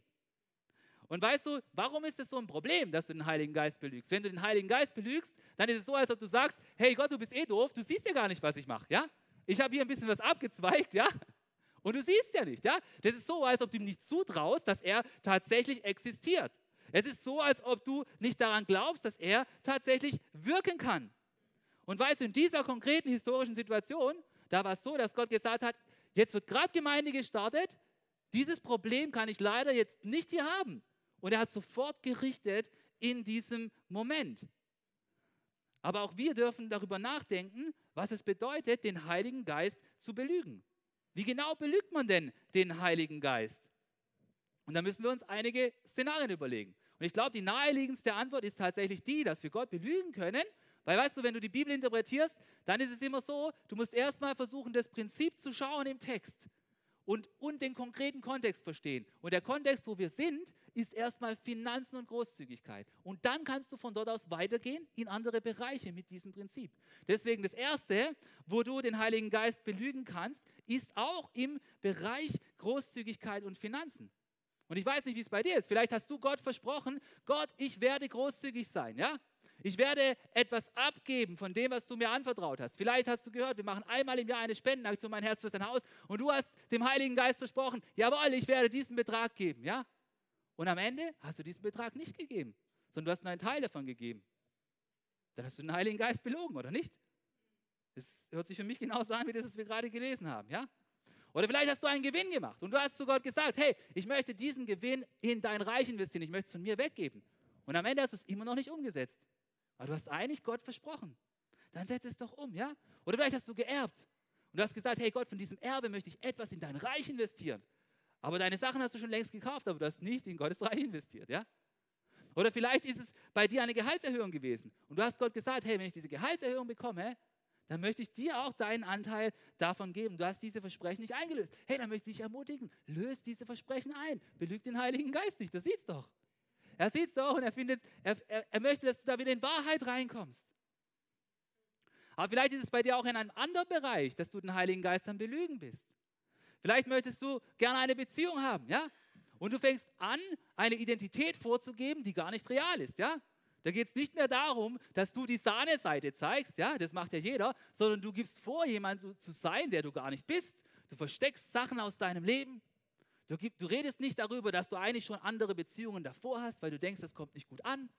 Und weißt du, warum ist es so ein Problem, dass du den Heiligen Geist belügst? Wenn du den Heiligen Geist belügst, dann ist es so, als ob du sagst, hey Gott, du bist eh doof, du siehst ja gar nicht, was ich mache, ja? Ich habe hier ein bisschen was abgezweigt, ja? Und du siehst ja nicht, ja? Das ist so, als ob du ihm nicht zutraust, dass er tatsächlich existiert. Es ist so, als ob du nicht daran glaubst, dass er tatsächlich wirken kann. Und weißt du, in dieser konkreten historischen Situation, da war es so, dass Gott gesagt hat, jetzt wird gerade Gemeinde gestartet, dieses Problem kann ich leider jetzt nicht hier haben. Und er hat sofort gerichtet in diesem Moment. Aber auch wir dürfen darüber nachdenken, was es bedeutet, den Heiligen Geist zu belügen. Wie genau belügt man denn den Heiligen Geist? Und da müssen wir uns einige Szenarien überlegen. Und ich glaube, die naheliegendste Antwort ist tatsächlich die, dass wir Gott belügen können. Weil weißt du, wenn du die Bibel interpretierst, dann ist es immer so, du musst erstmal versuchen, das Prinzip zu schauen im Text und, und den konkreten Kontext verstehen. Und der Kontext, wo wir sind, ist erstmal Finanzen und Großzügigkeit. Und dann kannst du von dort aus weitergehen in andere Bereiche mit diesem Prinzip. Deswegen das Erste, wo du den Heiligen Geist belügen kannst, ist auch im Bereich Großzügigkeit und Finanzen. Und ich weiß nicht, wie es bei dir ist. Vielleicht hast du Gott versprochen, Gott, ich werde großzügig sein, ja? Ich werde etwas abgeben von dem, was du mir anvertraut hast. Vielleicht hast du gehört, wir machen einmal im Jahr eine Spendenaktion, mein Herz für sein Haus. Und du hast dem Heiligen Geist versprochen, jawohl, ich werde diesen Betrag geben. Ja? Und am Ende hast du diesen Betrag nicht gegeben, sondern du hast nur einen Teil davon gegeben. Dann hast du den Heiligen Geist belogen, oder nicht? Das hört sich für mich genauso an, wie das, was wir gerade gelesen haben. Ja? Oder vielleicht hast du einen Gewinn gemacht und du hast zu Gott gesagt, hey, ich möchte diesen Gewinn in dein Reich investieren, ich möchte es von mir weggeben. Und am Ende hast du es immer noch nicht umgesetzt. Aber du hast eigentlich Gott versprochen. Dann setz es doch um, ja? Oder vielleicht hast du geerbt und du hast gesagt, hey Gott, von diesem Erbe möchte ich etwas in dein Reich investieren. Aber deine Sachen hast du schon längst gekauft, aber du hast nicht in Gottes Reich investiert, ja? Oder vielleicht ist es bei dir eine Gehaltserhöhung gewesen und du hast Gott gesagt, hey, wenn ich diese Gehaltserhöhung bekomme, dann möchte ich dir auch deinen Anteil davon geben. Du hast diese Versprechen nicht eingelöst. Hey, dann möchte ich dich ermutigen, löst diese Versprechen ein. Belüg den Heiligen Geist nicht, das sieht's doch. Er sieht es doch und er findet, er, er, er möchte, dass du da wieder in Wahrheit reinkommst. Aber vielleicht ist es bei dir auch in einem anderen Bereich, dass du den Heiligen Geist am Belügen bist. Vielleicht möchtest du gerne eine Beziehung haben, ja? Und du fängst an, eine Identität vorzugeben, die gar nicht real ist, ja? Da geht es nicht mehr darum, dass du die Sahneseite zeigst, ja, das macht ja jeder, sondern du gibst vor, jemand zu, zu sein, der du gar nicht bist. Du versteckst Sachen aus deinem Leben. Du, du redest nicht darüber, dass du eigentlich schon andere Beziehungen davor hast, weil du denkst, das kommt nicht gut an.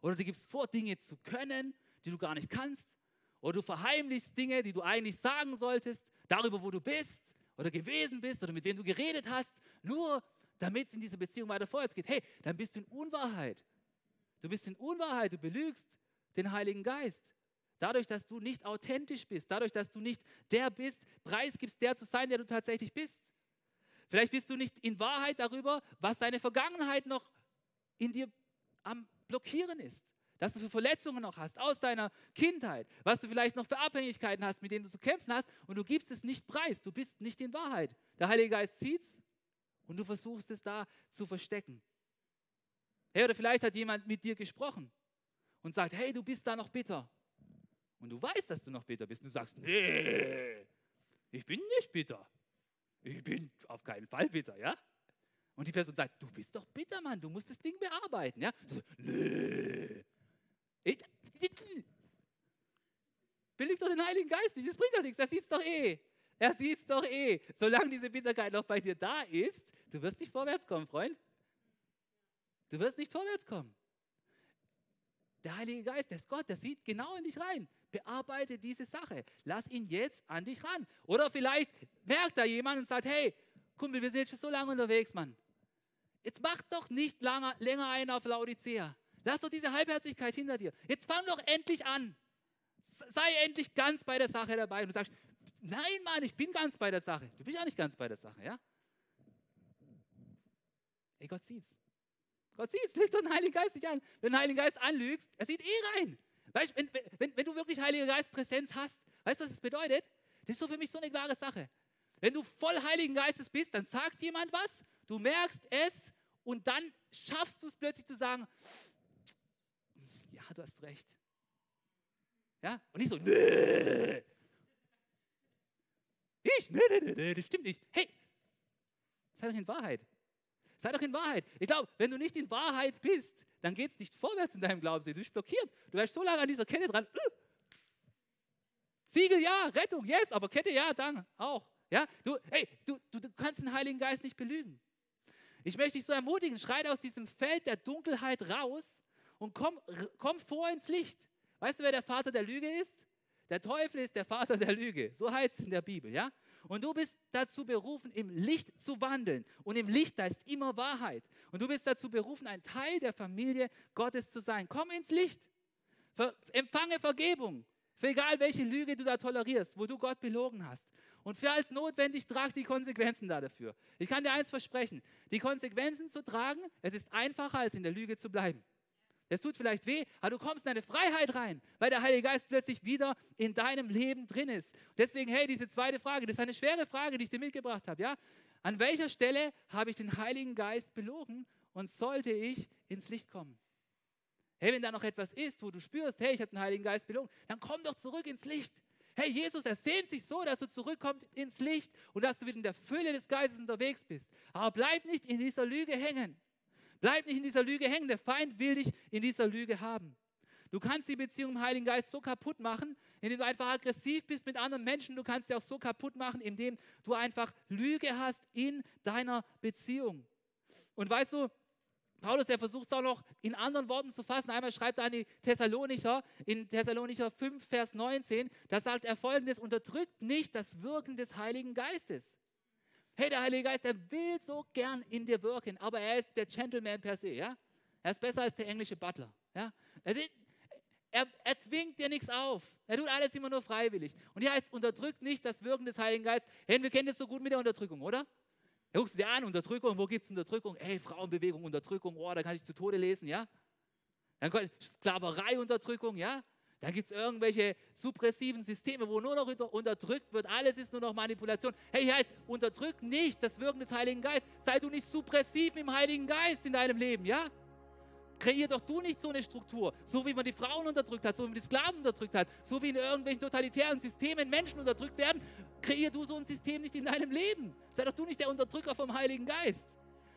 Oder du gibst vor, Dinge zu können, die du gar nicht kannst. Oder du verheimlichst Dinge, die du eigentlich sagen solltest, darüber, wo du bist oder gewesen bist oder mit wem du geredet hast, nur damit es in dieser Beziehung weiter vorwärts geht. Hey, dann bist du in Unwahrheit. Du bist in Unwahrheit, du belügst den Heiligen Geist. Dadurch, dass du nicht authentisch bist, dadurch, dass du nicht der bist, preisgibst, der zu sein, der du tatsächlich bist. Vielleicht bist du nicht in Wahrheit darüber, was deine Vergangenheit noch in dir am Blockieren ist. Dass du für Verletzungen noch hast aus deiner Kindheit, was du vielleicht noch für Abhängigkeiten hast, mit denen du zu kämpfen hast und du gibst es nicht preis. Du bist nicht in Wahrheit. Der Heilige Geist sieht es und du versuchst es da zu verstecken. Hey, oder vielleicht hat jemand mit dir gesprochen und sagt, hey, du bist da noch bitter. Und du weißt, dass du noch bitter bist. Und du sagst, nee, ich bin nicht bitter ich bin auf keinen Fall bitter, ja? Und die Person sagt, du bist doch bitter, Mann, du musst das Ding bearbeiten, ja? Nö. Ich, Belügt doch den Heiligen Geist nicht, das bringt doch nichts, er sieht es doch eh. Er sieht es doch eh. Solange diese Bitterkeit noch bei dir da ist, du wirst nicht vorwärts kommen, Freund. Du wirst nicht vorwärts kommen. Der Heilige Geist, der ist Gott, der sieht genau in dich rein. Bearbeite diese Sache. Lass ihn jetzt an dich ran. Oder vielleicht merkt da jemand und sagt, hey, Kumpel, wir sind jetzt schon so lange unterwegs, Mann. Jetzt mach doch nicht lange, länger ein auf Laodicea. Lass doch diese Halbherzigkeit hinter dir. Jetzt fang doch endlich an. Sei endlich ganz bei der Sache dabei. Und du sagst, nein, Mann, ich bin ganz bei der Sache. Du bist ja nicht ganz bei der Sache, ja? Ey, Gott sieht's. Gott sieht es, lügt doch den Heiligen Geist nicht an. Wenn du den Heiligen Geist anlügst, er sieht eh rein. Weißt, wenn, wenn, wenn du wirklich Heiliger Geist Präsenz hast, weißt du, was das bedeutet? Das ist so für mich so eine klare Sache. Wenn du voll Heiligen Geistes bist, dann sagt jemand was, du merkst es und dann schaffst du es plötzlich zu sagen, ja, du hast recht. Ja, und nicht so, nee. ich, nee, nee, nee, das stimmt nicht. Hey, sei doch in Wahrheit. Sei doch in Wahrheit. Ich glaube, wenn du nicht in Wahrheit bist, dann geht es nicht vorwärts in deinem Glaubensleben. Du bist blockiert. Du wärst so lange an dieser Kette dran. Uh. Siegel ja, Rettung, yes, aber Kette ja, dann auch. Ja, du, hey, du, du, du kannst den Heiligen Geist nicht belügen. Ich möchte dich so ermutigen, schreit aus diesem Feld der Dunkelheit raus und komm, komm vor ins Licht. Weißt du, wer der Vater der Lüge ist? Der Teufel ist der Vater der Lüge. So heißt es in der Bibel, ja? Und du bist dazu berufen, im Licht zu wandeln. Und im Licht, da ist immer Wahrheit. Und du bist dazu berufen, ein Teil der Familie Gottes zu sein. Komm ins Licht. Ver empfange Vergebung. Für egal welche Lüge du da tolerierst, wo du Gott belogen hast. Und für als notwendig, trag die Konsequenzen da dafür. Ich kann dir eins versprechen: Die Konsequenzen zu tragen, es ist einfacher, als in der Lüge zu bleiben. Es tut vielleicht weh, aber du kommst in eine Freiheit rein, weil der Heilige Geist plötzlich wieder in deinem Leben drin ist. Deswegen, hey, diese zweite Frage, das ist eine schwere Frage, die ich dir mitgebracht habe. Ja? An welcher Stelle habe ich den Heiligen Geist belogen und sollte ich ins Licht kommen? Hey, wenn da noch etwas ist, wo du spürst, hey, ich habe den Heiligen Geist belogen, dann komm doch zurück ins Licht. Hey, Jesus, er sehnt sich so, dass du zurückkommst ins Licht und dass du wieder in der Fülle des Geistes unterwegs bist. Aber bleib nicht in dieser Lüge hängen. Bleib nicht in dieser Lüge hängen. Der Feind will dich in dieser Lüge haben. Du kannst die Beziehung im Heiligen Geist so kaputt machen, indem du einfach aggressiv bist mit anderen Menschen. Du kannst sie auch so kaputt machen, indem du einfach Lüge hast in deiner Beziehung. Und weißt du, Paulus, der versucht es auch noch in anderen Worten zu fassen. Einmal schreibt er an die Thessalonicher, in Thessalonicher 5, Vers 19, da sagt er folgendes, unterdrückt nicht das Wirken des Heiligen Geistes. Hey, der Heilige Geist, der will so gern in dir wirken, aber er ist der Gentleman per se, ja? Er ist besser als der englische Butler, ja? Er, er, zwingt dir nichts auf. Er tut alles immer nur freiwillig. Und hier heißt, unterdrückt nicht das Wirken des Heiligen Geistes. Hey, wir kennen das so gut mit der Unterdrückung, oder? Er guckst dir an, Unterdrückung, wo gibt es Unterdrückung? Hey, Frauenbewegung, Unterdrückung, oh, da kann ich zu Tode lesen, ja? Dann Sklaverei, Unterdrückung, ja? Da gibt es irgendwelche suppressiven Systeme, wo nur noch unterdrückt wird. Alles ist nur noch Manipulation. Hey, hier heißt, unterdrück nicht das Wirken des Heiligen Geistes. Sei du nicht suppressiv dem Heiligen Geist in deinem Leben, ja? Kreier doch du nicht so eine Struktur, so wie man die Frauen unterdrückt hat, so wie man die Sklaven unterdrückt hat, so wie in irgendwelchen totalitären Systemen Menschen unterdrückt werden. Kreier du so ein System nicht in deinem Leben. Sei doch du nicht der Unterdrücker vom Heiligen Geist,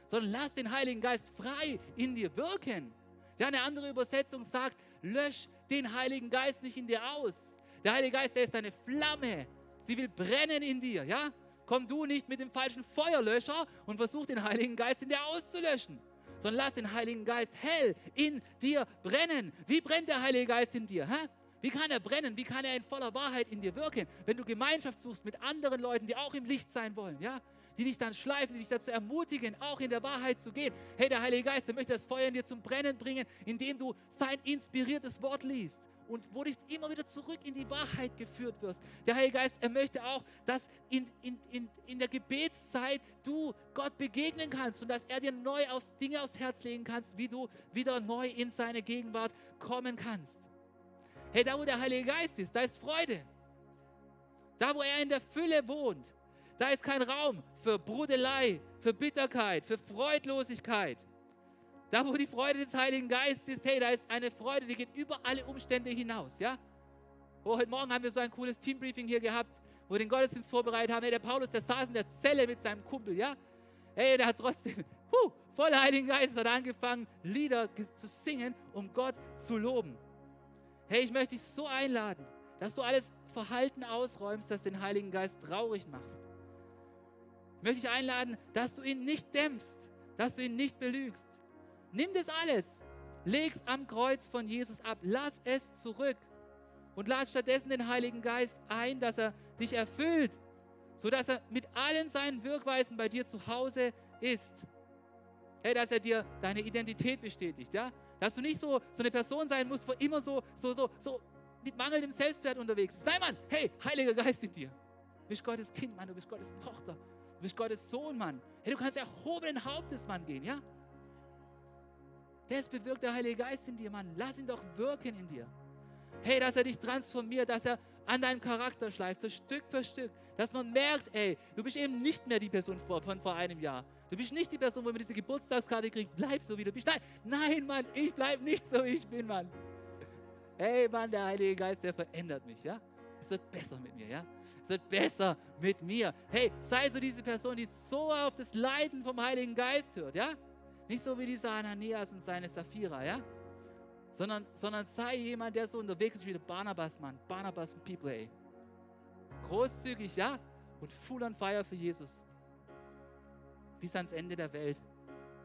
sondern lass den Heiligen Geist frei in dir wirken. Ja, eine andere Übersetzung sagt, lösch den Heiligen Geist nicht in dir aus. Der Heilige Geist, der ist eine Flamme. Sie will brennen in dir, ja? Komm du nicht mit dem falschen Feuerlöscher und versuch den Heiligen Geist in dir auszulöschen, sondern lass den Heiligen Geist hell in dir brennen. Wie brennt der Heilige Geist in dir? Hä? Wie kann er brennen? Wie kann er in voller Wahrheit in dir wirken? Wenn du Gemeinschaft suchst mit anderen Leuten, die auch im Licht sein wollen, ja? Die dich dann schleifen, die dich dazu ermutigen, auch in der Wahrheit zu gehen. Hey, der Heilige Geist, der möchte das Feuer in dir zum Brennen bringen, indem du sein inspiriertes Wort liest und wo dich immer wieder zurück in die Wahrheit geführt wirst. Der Heilige Geist, er möchte auch, dass in, in, in, in der Gebetszeit du Gott begegnen kannst und dass er dir neu aufs Dinge aufs Herz legen kannst, wie du wieder neu in seine Gegenwart kommen kannst. Hey, da wo der Heilige Geist ist, da ist Freude. Da wo er in der Fülle wohnt, da ist kein Raum für Brudelei, für Bitterkeit, für Freudlosigkeit. Da, wo die Freude des Heiligen Geistes ist, hey, da ist eine Freude, die geht über alle Umstände hinaus, ja? Oh, heute Morgen haben wir so ein cooles Teambriefing hier gehabt, wo wir den Gottesdienst vorbereitet haben. Hey, der Paulus, der saß in der Zelle mit seinem Kumpel, ja? Hey, der hat trotzdem, huh, voll Heiligen Geist, hat angefangen, Lieder zu singen, um Gott zu loben. Hey, ich möchte dich so einladen, dass du alles Verhalten ausräumst, das den Heiligen Geist traurig machst möchte ich einladen, dass du ihn nicht dämpfst, dass du ihn nicht belügst. Nimm das alles, leg es am Kreuz von Jesus ab, lass es zurück und lad stattdessen den Heiligen Geist ein, dass er dich erfüllt, sodass er mit allen seinen Wirkweisen bei dir zu Hause ist. Hey, dass er dir deine Identität bestätigt, ja? Dass du nicht so, so eine Person sein musst, wo immer so, so, so, so mit mangelndem Selbstwert unterwegs ist. Nein, Mann, hey, Heiliger Geist in dir. Du bist Gottes Kind, Mann, du bist Gottes Tochter. Du bist Gottes Sohn, Mann. Hey, du kannst erhobenen Hauptes, Mann, gehen, ja? Das bewirkt der Heilige Geist in dir, Mann. Lass ihn doch wirken in dir. Hey, dass er dich transformiert, dass er an deinen Charakter schleift, so Stück für Stück. Dass man merkt, ey, du bist eben nicht mehr die Person von vor einem Jahr. Du bist nicht die Person, wo man diese Geburtstagskarte kriegt, bleib so, wie du bist. Nein, nein, Mann, ich bleib nicht so, wie ich bin, Mann. Hey, Mann, der Heilige Geist, der verändert mich, ja? Es wird besser mit mir, ja? Es wird besser mit mir. Hey, sei so diese Person, die so auf das Leiden vom Heiligen Geist hört, ja? Nicht so wie dieser Ananias und seine Sapphira, ja? Sondern, sondern sei jemand, der so unterwegs ist wie der Barnabas, Mann. Barnabas und People, ey. Großzügig, ja? Und full on fire für Jesus. Bis ans Ende der Welt.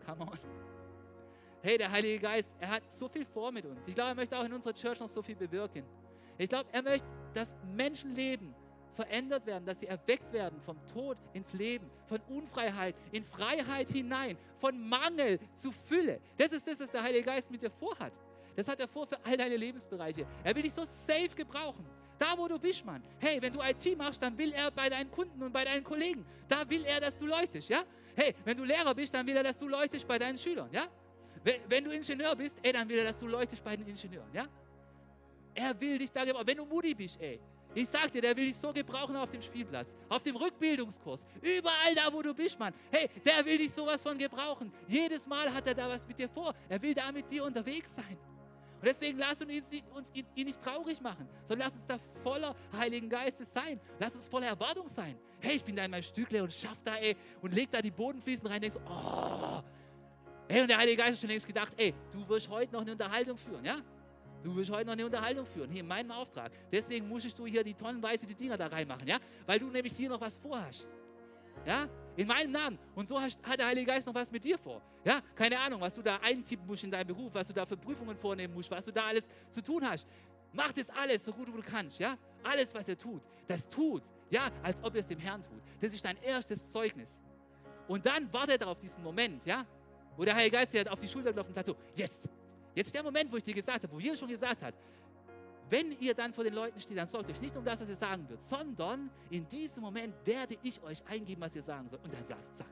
Come on. Hey, der Heilige Geist, er hat so viel vor mit uns. Ich glaube, er möchte auch in unserer Church noch so viel bewirken. Ich glaube, er möchte, dass Menschenleben verändert werden, dass sie erweckt werden vom Tod ins Leben, von Unfreiheit in Freiheit hinein, von Mangel zu Fülle. Das ist das, was der Heilige Geist mit dir vorhat. Das hat er vor für all deine Lebensbereiche. Er will dich so safe gebrauchen. Da, wo du bist, Mann. Hey, wenn du IT machst, dann will er bei deinen Kunden und bei deinen Kollegen. Da will er, dass du leuchtest, ja? Hey, wenn du Lehrer bist, dann will er, dass du leuchtest bei deinen Schülern, ja? Wenn, wenn du Ingenieur bist, ey, dann will er, dass du leuchtest bei den Ingenieuren, ja? Er will dich da gebrauchen. Wenn du Mutti bist, ey, ich sag dir, der will dich so gebrauchen auf dem Spielplatz, auf dem Rückbildungskurs, überall da, wo du bist, Mann. Hey, der will dich sowas von gebrauchen. Jedes Mal hat er da was mit dir vor. Er will da mit dir unterwegs sein. Und deswegen lass uns ihn, uns ihn, nicht traurig machen, sondern lass uns da voller Heiligen Geistes sein. Lass uns voller Erwartung sein. Hey, ich bin da in meinem Stückle und schaff da, ey, und leg da die Bodenfliesen rein und denk so, oh. Hey, und der Heilige Geist hat schon längst gedacht, ey, du wirst heute noch eine Unterhaltung führen, ja? Du wirst heute noch eine Unterhaltung führen, hier in meinem Auftrag. Deswegen musstest du hier die tonnenweise die Dinger da reinmachen, ja? Weil du nämlich hier noch was vorhast. Ja? In meinem Namen. Und so hat der Heilige Geist noch was mit dir vor. Ja? Keine Ahnung, was du da eintippen musst in deinem Beruf, was du da für Prüfungen vornehmen musst, was du da alles zu tun hast. Mach das alles so gut du kannst, ja? Alles, was er tut, das tut, ja, als ob er es dem Herrn tut. Das ist dein erstes Zeugnis. Und dann wartet er auf diesen Moment, ja? Wo der Heilige Geist dir auf die Schulter klopft und sagt so, jetzt, Jetzt der Moment, wo ich dir gesagt habe, wo Jesus schon gesagt hat, wenn ihr dann vor den Leuten steht, dann sorgt euch nicht um das, was ihr sagen wird, sondern in diesem Moment werde ich euch eingeben, was ihr sagen sollt. Und dann sagst, zack.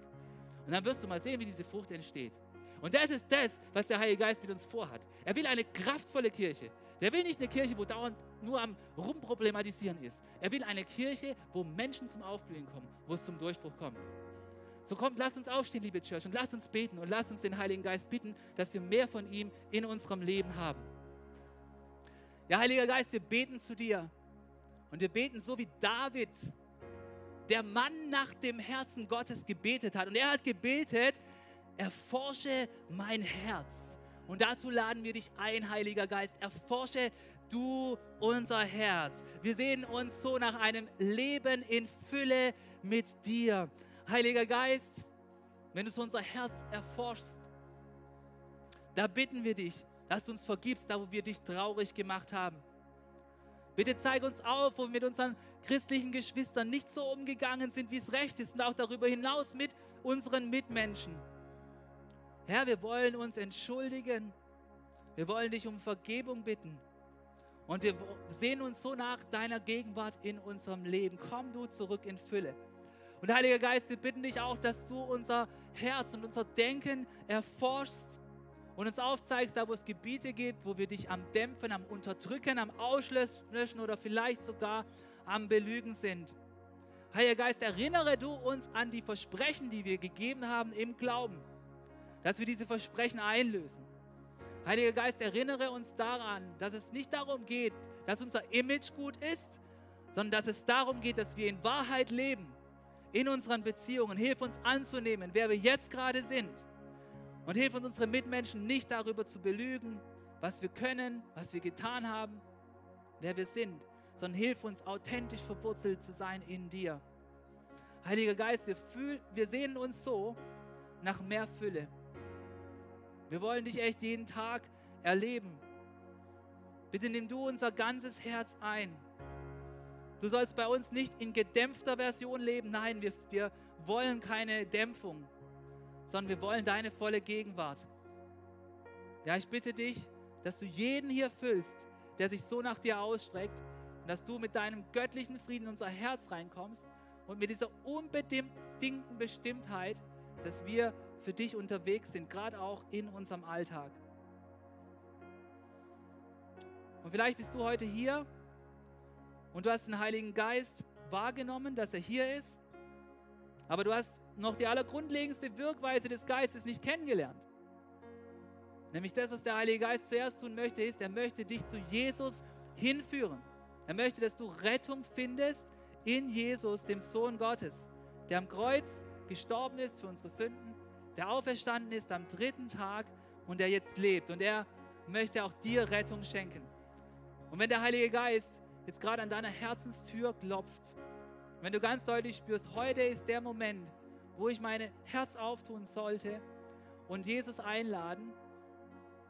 Und dann wirst du mal sehen, wie diese Frucht entsteht. Und das ist das, was der Heilige Geist mit uns vorhat. Er will eine kraftvolle Kirche. Der will nicht eine Kirche, wo dauernd nur am Rumproblematisieren ist. Er will eine Kirche, wo Menschen zum Aufblühen kommen, wo es zum Durchbruch kommt. So kommt, lasst uns aufstehen, liebe Church, und lasst uns beten und lasst uns den Heiligen Geist bitten, dass wir mehr von ihm in unserem Leben haben. Ja, Heiliger Geist, wir beten zu dir. Und wir beten so wie David, der Mann nach dem Herzen Gottes gebetet hat. Und er hat gebetet, erforsche mein Herz. Und dazu laden wir dich ein, Heiliger Geist. Erforsche du unser Herz. Wir sehen uns so nach einem Leben in Fülle mit dir. Heiliger Geist, wenn du so unser Herz erforschst, da bitten wir dich, dass du uns vergibst, da wo wir dich traurig gemacht haben. Bitte zeig uns auf, wo wir mit unseren christlichen Geschwistern nicht so umgegangen sind, wie es recht ist und auch darüber hinaus mit unseren Mitmenschen. Herr, wir wollen uns entschuldigen. Wir wollen dich um Vergebung bitten. Und wir sehen uns so nach deiner Gegenwart in unserem Leben. Komm du zurück in Fülle. Und Heiliger Geist, wir bitten dich auch, dass du unser Herz und unser Denken erforschst und uns aufzeigst, da wo es Gebiete gibt, wo wir dich am Dämpfen, am Unterdrücken, am Auslöschen oder vielleicht sogar am Belügen sind. Heiliger Geist, erinnere du uns an die Versprechen, die wir gegeben haben im Glauben, dass wir diese Versprechen einlösen. Heiliger Geist, erinnere uns daran, dass es nicht darum geht, dass unser Image gut ist, sondern dass es darum geht, dass wir in Wahrheit leben in unseren Beziehungen. Hilf uns anzunehmen, wer wir jetzt gerade sind. Und hilf uns, unsere Mitmenschen nicht darüber zu belügen, was wir können, was wir getan haben, wer wir sind, sondern hilf uns, authentisch verwurzelt zu sein in dir. Heiliger Geist, wir, fühl, wir sehnen uns so nach mehr Fülle. Wir wollen dich echt jeden Tag erleben. Bitte nimm du unser ganzes Herz ein. Du sollst bei uns nicht in gedämpfter Version leben. Nein, wir, wir wollen keine Dämpfung, sondern wir wollen deine volle Gegenwart. Ja, ich bitte dich, dass du jeden hier füllst, der sich so nach dir ausstreckt und dass du mit deinem göttlichen Frieden in unser Herz reinkommst und mit dieser unbedingten Bestimmtheit, dass wir für dich unterwegs sind, gerade auch in unserem Alltag. Und vielleicht bist du heute hier und du hast den Heiligen Geist wahrgenommen, dass er hier ist, aber du hast noch die allergrundlegendste Wirkweise des Geistes nicht kennengelernt. Nämlich das, was der Heilige Geist zuerst tun möchte, ist, er möchte dich zu Jesus hinführen. Er möchte, dass du Rettung findest in Jesus, dem Sohn Gottes, der am Kreuz gestorben ist für unsere Sünden, der auferstanden ist am dritten Tag und der jetzt lebt. Und er möchte auch dir Rettung schenken. Und wenn der Heilige Geist jetzt gerade an deiner Herzenstür klopft, wenn du ganz deutlich spürst, heute ist der Moment, wo ich mein Herz auftun sollte und Jesus einladen,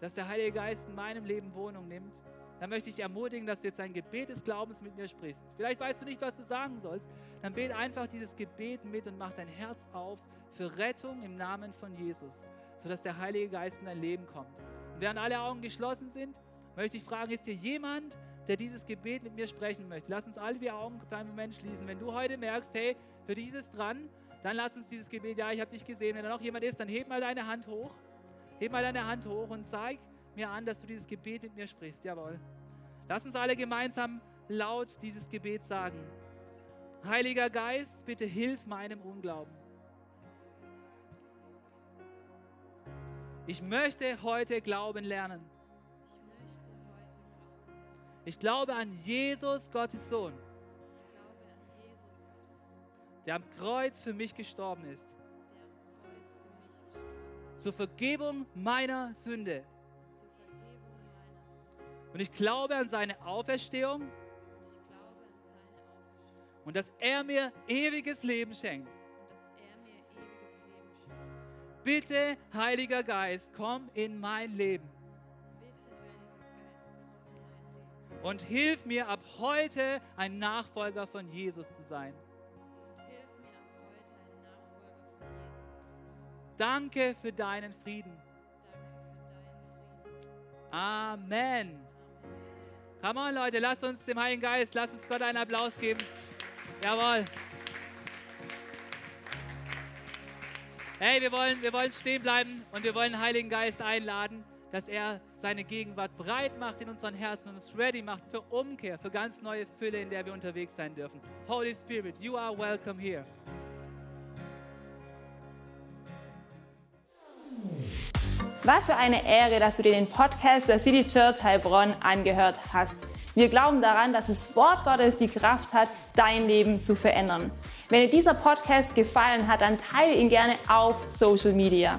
dass der Heilige Geist in meinem Leben Wohnung nimmt, dann möchte ich ermutigen, dass du jetzt ein Gebet des Glaubens mit mir sprichst. Vielleicht weißt du nicht, was du sagen sollst. Dann bete einfach dieses Gebet mit und mach dein Herz auf für Rettung im Namen von Jesus, sodass der Heilige Geist in dein Leben kommt. Und während alle Augen geschlossen sind, möchte ich fragen, ist hier jemand, der dieses Gebet mit mir sprechen möchte? Lass uns alle die Augen einen Moment schließen. Wenn du heute merkst, hey, für dich ist es dran, dann lass uns dieses Gebet, ja, ich habe dich gesehen. Wenn da noch jemand ist, dann heb mal deine Hand hoch. Heb mal deine Hand hoch und zeig mir an, dass du dieses Gebet mit mir sprichst. Jawohl. Lass uns alle gemeinsam laut dieses Gebet sagen. Heiliger Geist, bitte hilf meinem Unglauben. Ich möchte heute glauben lernen. Ich glaube an Jesus, Gottes Sohn, der am Kreuz für mich gestorben ist. Zur Vergebung meiner Sünde. Und ich glaube an seine Auferstehung. Und dass er mir ewiges Leben schenkt. Bitte, Heiliger Geist, komm in mein Leben. Und hilf mir ab heute ein Nachfolger von Jesus zu sein. Danke für deinen Frieden. Amen. Come on, Leute, lasst uns dem Heiligen Geist, lasst uns Gott einen Applaus geben. Jawohl. Hey, wir wollen, wir wollen stehen bleiben und wir wollen den Heiligen Geist einladen, dass er seine Gegenwart breit macht in unseren Herzen und uns ready macht für Umkehr, für ganz neue Fülle, in der wir unterwegs sein dürfen. Holy Spirit, you are welcome here. Was für eine Ehre, dass du dir den Podcast der City Church Heilbronn angehört hast. Wir glauben daran, dass das Wort Gottes die Kraft hat, dein Leben zu verändern. Wenn dir dieser Podcast gefallen hat, dann teile ihn gerne auf Social Media.